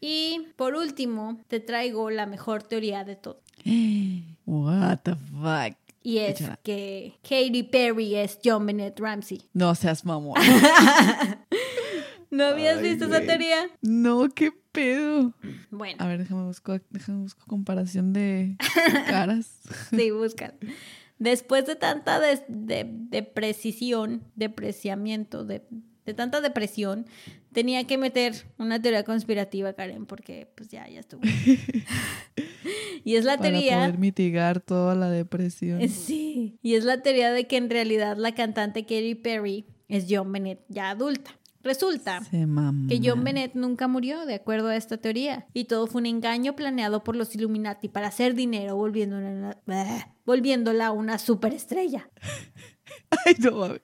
Y por último, te traigo la mejor teoría de todo. What the fuck. Y es Échala. que Katy Perry es John Bennett Ramsey. No seas mamón. ¿No habías Ay, visto esa teoría? no, qué pedo. Bueno, A ver, déjame busco, déjame busco comparación de caras. sí, buscan. Después de tanta des- de, deprecisión, depreciamiento, de, de tanta depresión, tenía que meter una teoría conspirativa, Karen, porque pues ya, ya estuvo. y es la para teoría... poder mitigar toda la depresión. Eh, Sí, y es la teoría de que en realidad la cantante Katy Perry es John Bennett ya adulta. Resulta que John Bennett nunca murió, de acuerdo a esta teoría, y todo fue un engaño planeado por los Illuminati para hacer dinero volviéndola una, bleh, volviéndola una superestrella. Ay, no mames.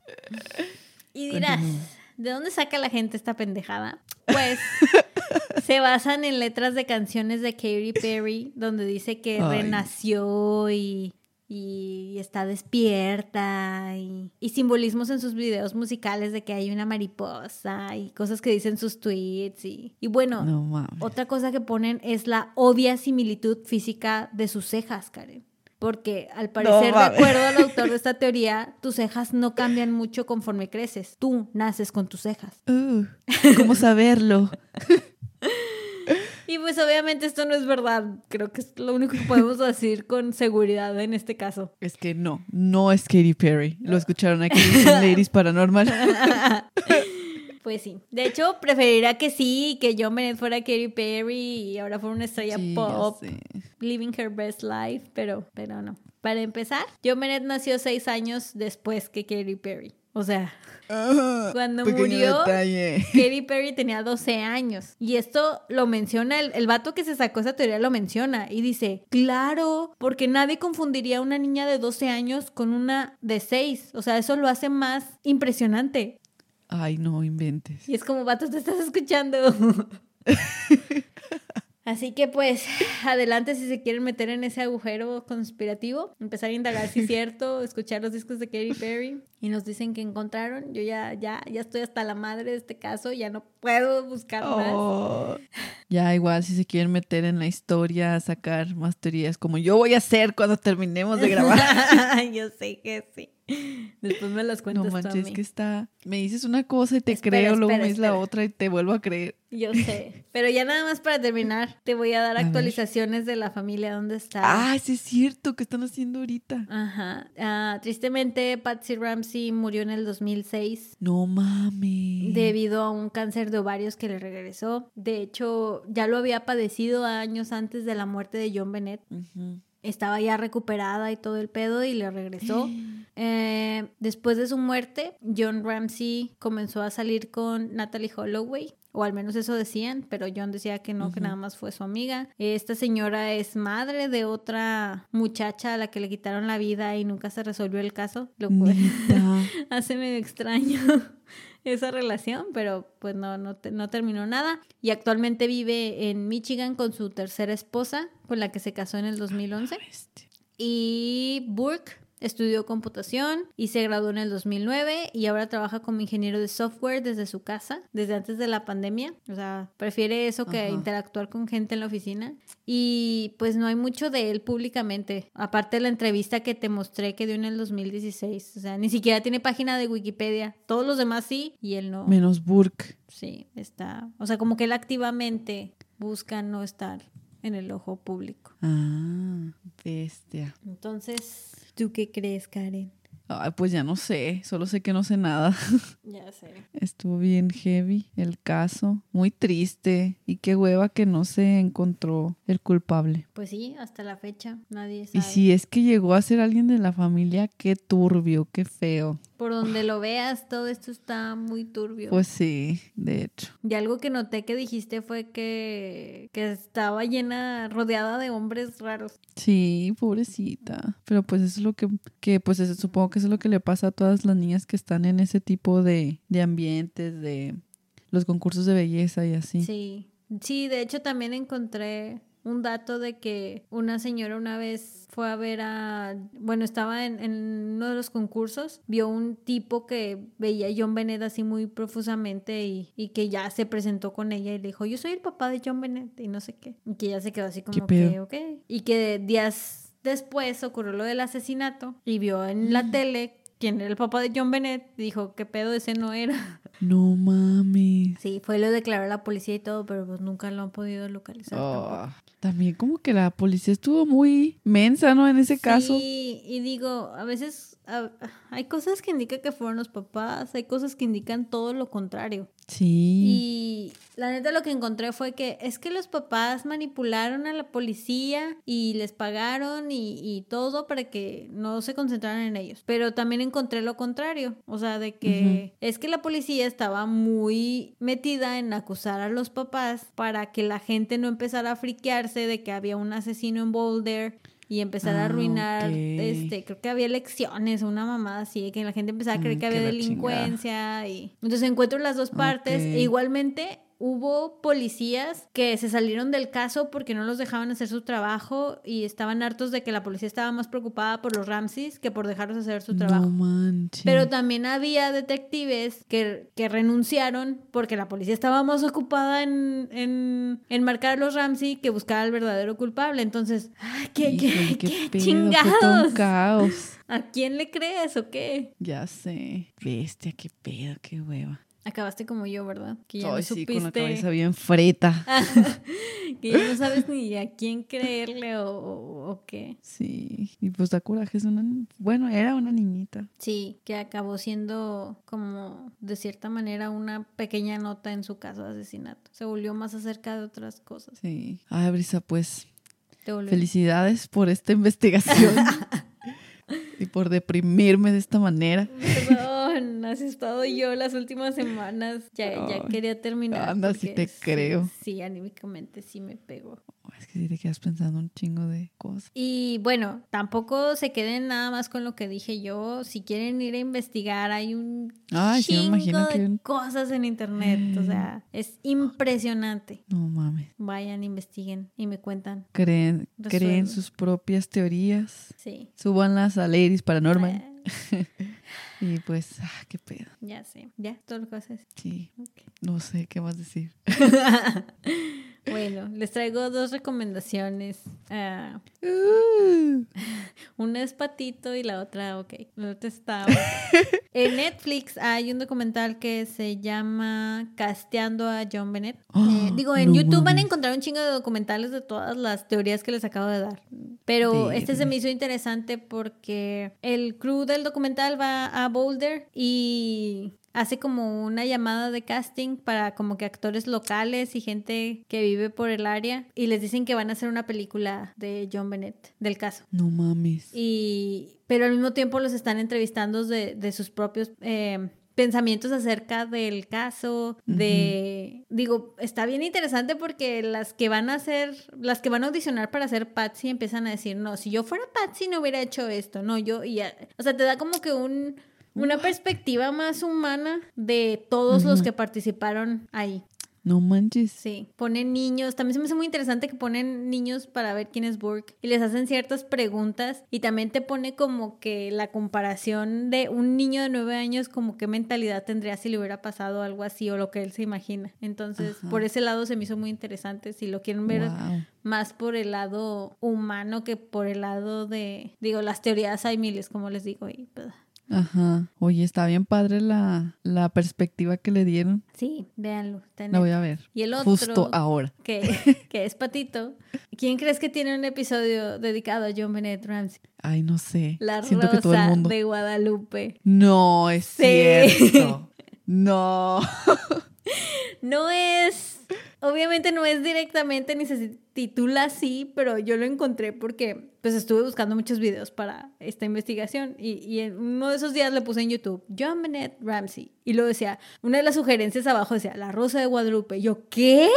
Y dirás, Continúa. ¿De dónde saca la gente esta pendejada? Pues se basan en letras de canciones de Katy Perry, donde dice que Ay. renació y, y está despierta, y, y simbolismos en sus videos musicales de que hay una mariposa y cosas que dicen sus tweets. Y, y bueno, No otra cosa que ponen es la obvia similitud física de sus cejas, Karen. Porque al parecer, de acuerdo al autor de esta teoría, tus cejas no cambian mucho conforme creces. Tú naces con tus cejas. Uh, ¿Cómo saberlo? Y pues obviamente esto no es verdad. Creo que es lo único que podemos decir con seguridad en este caso. Es que no, no es Katy Perry. Lo escucharon aquí en Ladies Paranormal. Pues sí. De hecho, preferiría que sí, que John Bennett fuera Katy Perry y ahora fuera una estrella Sí, pop. living her best life, pero, pero no. Para empezar, John Bennett nació seis años después que Katy Perry. O sea, Ah, Cuando murió- detalle. Katy Perry tenía 12 años. Y esto lo menciona, el, el vato que se sacó esa teoría lo menciona. Y dice, claro, porque nadie confundiría a una niña de 12 años con una de 6. O sea, eso lo hace más impresionante. Ay, no inventes. Y es como, vato, te estás escuchando. Así que pues, adelante si se quieren meter en ese agujero conspirativo, empezar a indagar si es cierto, escuchar los discos de Katy Perry y nos dicen que encontraron. Yo ya, ya, ya estoy hasta la madre de este caso, ya no puedo buscar más. Oh. Ya igual si se quieren meter en la historia, a sacar más teorías, como yo voy a hacer cuando terminemos de grabar. Yo sé que sí. Después me las cuentas No tú a manches, mí. que está. Me dices una cosa y te Espera, creo, luego espera, me dices la otra y te vuelvo a creer. Yo sé. Pero ya nada más para terminar, te voy a dar A ver. actualizaciones de la familia donde está. Ah, sí es cierto, ¿qué están haciendo ahorita? Ajá. Ah, tristemente, Patsy Ramsey murió en el 2006 No mames. debido a un cáncer de ovarios que le regresó. De hecho, ya lo había padecido años antes de la muerte de John Bennett. Ujú. Estaba ya recuperada y todo el pedo y le regresó. Eh, después de su muerte, John Ramsey comenzó a salir con Natalie Holloway. O al menos eso decían, pero John decía que no, que Ujú. nada más fue su amiga. Esta señora es madre de otra muchacha a la que le quitaron la vida y nunca se resolvió el caso. Lo cual hace medio extraño esa relación, pero pues no, no, no terminó nada. Y actualmente vive en Michigan con su tercera esposa, con la que se casó en el 2011. Este. Y Burke estudió computación y se graduó en el 2009 y ahora trabaja como ingeniero de software desde su casa, desde antes de la pandemia. O sea, prefiere eso que Ajá. interactuar con gente en la oficina. Y pues no hay mucho de él públicamente, aparte de la entrevista que te mostré que dio en el 2016. O sea, ni siquiera tiene página de Wikipedia. Todos los demás sí y él no. Menos Burke. Sí, está. O sea, como que él activamente busca no estar en el ojo público. Ah, bestia. Entonces, ¿tú qué crees, Karen? Ay, pues ya no sé, solo sé que no sé nada. Ya sé. Estuvo bien heavy el caso, muy triste y qué hueva que no se encontró el culpable. Pues sí, hasta la fecha nadie Y sabe. si es que llegó a ser alguien de la familia, qué turbio, qué feo. Por donde lo veas, todo esto está muy turbio. Pues sí, de hecho. y algo que noté que dijiste fue que, que estaba llena, rodeada de hombres raros. Sí, pobrecita. Pero pues eso es lo que, que pues eso, supongo que eso es lo que le pasa a todas las niñas que están en ese tipo de, de ambientes, de los concursos de belleza y así. Sí. Sí, de hecho también encontré un dato de que una señora una vez fue a ver a, bueno, estaba en, en uno de los concursos, vio un tipo que veía a John Bennett así muy profusamente y, y que ya se presentó con ella y le dijo, yo soy el papá de John Bennett y no sé qué. Y que ella se quedó así como que, ok. Y que días después ocurrió lo del asesinato y vio en la tele quién era el papá de John Bennett. Dijo, ¿qué pedo ese no era? No mames. Sí, fue lo declaró a la policía y todo, pero pues nunca lo han podido localizar. Oh, también como que la policía estuvo muy mensa, ¿no? En ese caso. Sí, y digo, a veces a- hay cosas que indican que fueron los papás, hay cosas que indican todo lo contrario. Sí. Y la neta lo que encontré fue que es que los papás manipularon a la policía y les pagaron y, y todo para que no se concentraran en ellos. Pero también encontré lo contrario, o sea, de que es que la policía estaba muy metida en acusar a los papás para que la gente no empezara a friquearse de que había un asesino en Boulder. Y empezar a Ah, arruinar, este, creo que había elecciones, una mamada así, que la gente empezaba a creer Mm, que que había chingada. delincuencia y entonces encuentro las dos partes e igualmente hubo policías que se salieron del caso porque no los dejaban hacer su trabajo y estaban hartos de que la policía estaba más preocupada por los Ramses que por dejarlos hacer su trabajo. No manches. Pero también había detectives que, que renunciaron porque la policía estaba más ocupada en, en, en marcar a los Ramsey que buscar al verdadero culpable. Entonces, ¡ay, ¿qué, qué, Híjole, qué pedo, fue todo chingados? caos. ¿A quién le crees o qué? Ya sé. Bestia, qué pedo, qué hueva. Acabaste como yo, ¿verdad? Que ya Ay, no sí, supiste. con la cabeza bien freta. que ya no sabes ni a quién creerle o, o- o qué. Sí. Y pues da coraje, es una... Bueno, era una niñita. Sí, que acabó siendo como de cierta manera una pequeña nota en su caso de asesinato. Se volvió más acerca de otras cosas. Sí. Ay, Brisa, pues felicidades por esta investigación. y por deprimirme de esta manera. Así he estado yo las últimas semanas. Ya, ya quería terminar. anda, sí porque te creo. Sí, anímicamente sí me pegó. Es que sí te quedas pensando un chingo de cosas. Y bueno, tampoco se queden nada más con lo que dije yo. Si quieren ir a investigar, hay un Ay, sí me chingo imagino de que cosas en internet. O sea, es impresionante. No mames. Vayan, investiguen y me cuentan. Creen, creen sus propias teorías. Sí. Súbanlas a Ladies Paranormal. Eh, Y pues, ah, qué pedo. ya sé. Ya, todo lo que haces. Sí. Ok. No sé qué más decir. Bueno, les traigo dos recomendaciones. Ah, Uh, una es Patito y la otra, ok. La otra está. en Netflix hay un documental que se llama Casteando a John Bennett. Ah, Eh, digo, en no YouTube van a encontrar un chingo de documentales de todas las teorías que les acabo de dar. Pero este se me hizo interesante porque el crew del documental va a Boulder y hace como una llamada de casting para como que actores locales y gente que vive por el área y les dicen que van a hacer una película de John Bennett del caso. no mames. Y, pero al mismo tiempo los están entrevistando de, de sus propios eh, pensamientos acerca del caso, de... Digo, está bien interesante porque las que van a hacer, las que van a audicionar para hacer Patsy empiezan a decir, no, si yo fuera Patsy no hubiera hecho esto, no, yo, y ya- o sea, te da como que un... Una perspectiva más humana de todos los que participaron ahí. No manches. Sí, ponen niños. También se me hace muy interesante que ponen niños para ver quién es Burke y les hacen ciertas preguntas y también te pone como que la comparación de un niño de nueve años como qué mentalidad tendría si le hubiera pasado algo así o lo que él se imagina. Entonces, Ajá. por ese lado se me hizo muy interesante. Si lo quieren ver Wow. más por el lado humano que por el lado de, digo, las teorías hay miles, como les digo. Y, pues, Ajá. Oye, está bien padre la, la perspectiva que le dieron. sí, véanlo. La voy a ver. Y el otro... Justo ahora. que, que es Patito. ¿Quién crees que tiene un episodio dedicado a John Bennett Ramsey? Ay, no sé. La Siento que todo el Rosa mundo. de Guadalupe. No, es Sí. cierto. No. No es, obviamente no es directamente ni se titula así, pero yo lo encontré porque pues estuve buscando muchos videos para esta investigación y, y en uno de esos días le puse en YouTube John Bennett Ramsey y luego decía, una de las sugerencias abajo decía La Rosa de Guadalupe. Y yo, ¿qué?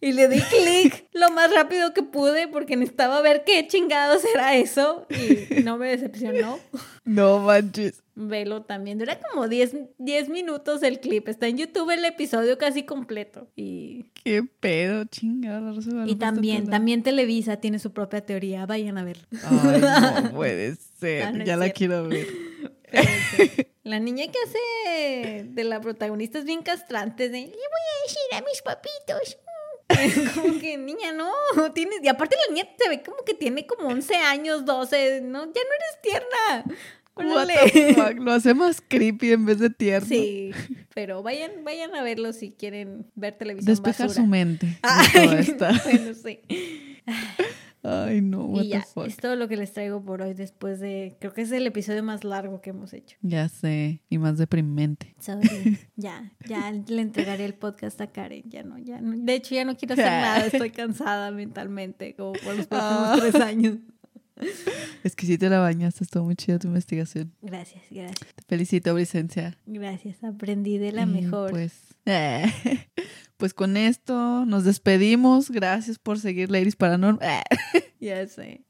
Y le di clic lo más rápido que pude porque necesitaba ver qué chingados era eso y no me decepcionó. No manches. Velo también. Dura como 10, 10 minutos el clip. Está en YouTube el episodio casi completo. Y, Qué pedo, chingada. y también, también Televisa tiene su propia teoría. Vayan a verlo. Ay, no puede ser. Ah, no ya la cierto. quiero ver. La niña que hace de la protagonista es bien castrante. De, Le voy a decir a mis papitos. como que, niña, no, tienes... Y aparte la niña se ve como que tiene como 11 años, 12, no, ya no eres tierna. What Órale. the fuck, Lo hace más creepy en vez de tierno. Sí, pero vayan, vayan a verlo si quieren ver televisión Despejar basura. su mente. Ay, bueno, sí. Ay, no, what Y ya, the fuck. es todo lo que les traigo por hoy después de... Creo que es el episodio más largo que hemos hecho. Ya sé, y más deprimente. Sorry. ya, ya le entregaré el podcast a Karen. Ya no, ya no. De hecho, ya no quiero hacer nada. Estoy cansada mentalmente, como por los próximos Ah. tres años. Es que sí te la bañaste, estuvo muy chida tu investigación. Gracias, gracias. Te felicito, Bricencia. Gracias, aprendí de la mejor. Pues, eh, pues con esto nos despedimos. Gracias por seguir Ladies Paranormal. Ya sé.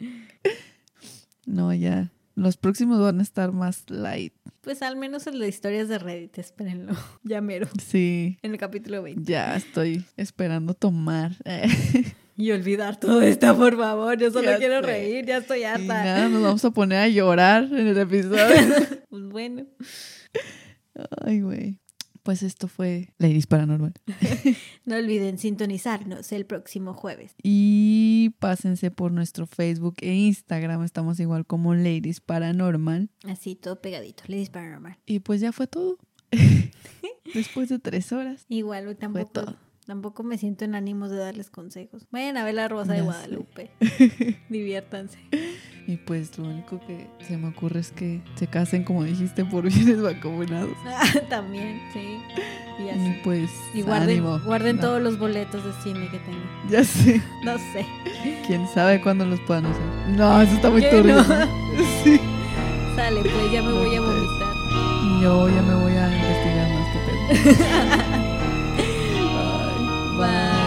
No, ya. Los próximos van a estar más light. Pues al menos en las historias de Reddit, espérenlo. Ya mero. Sí, En el capítulo 20. ya estoy esperando tomar. Y olvidar todo esto, por favor. Yo solo Ya quiero sé. reír, ya estoy Y harta. nada, nos vamos a poner a llorar en el episodio. Pues bueno. Ay, güey. Pues esto fue Ladies Paranormal. No olviden sintonizarnos el próximo jueves. Y pásense por nuestro Facebook e Instagram. Estamos igual como Ladies Paranormal. Así, todo pegadito. Ladies Paranormal. Y pues ya fue todo. Después de tres horas. Igual, tampoco, todo. Tampoco me siento en ánimos de darles consejos. Vayan a ver la Rosa de. Guadalupe. Diviértanse. Y pues lo único que se me ocurre es que se casen, como dijiste, por bienes mancomunados. También, sí. Y Y así. pues, Y guarden, ánimo. guarden No, todos los boletos de cine que tengan. Ya sé. No sé. ¿Quién sabe cuándo los puedan usar? No, eso está muy ¿Qué turbio. no? Sí. Sale, pues ya me voy a vomitar. Yo ya me voy a investigar más que pedo. when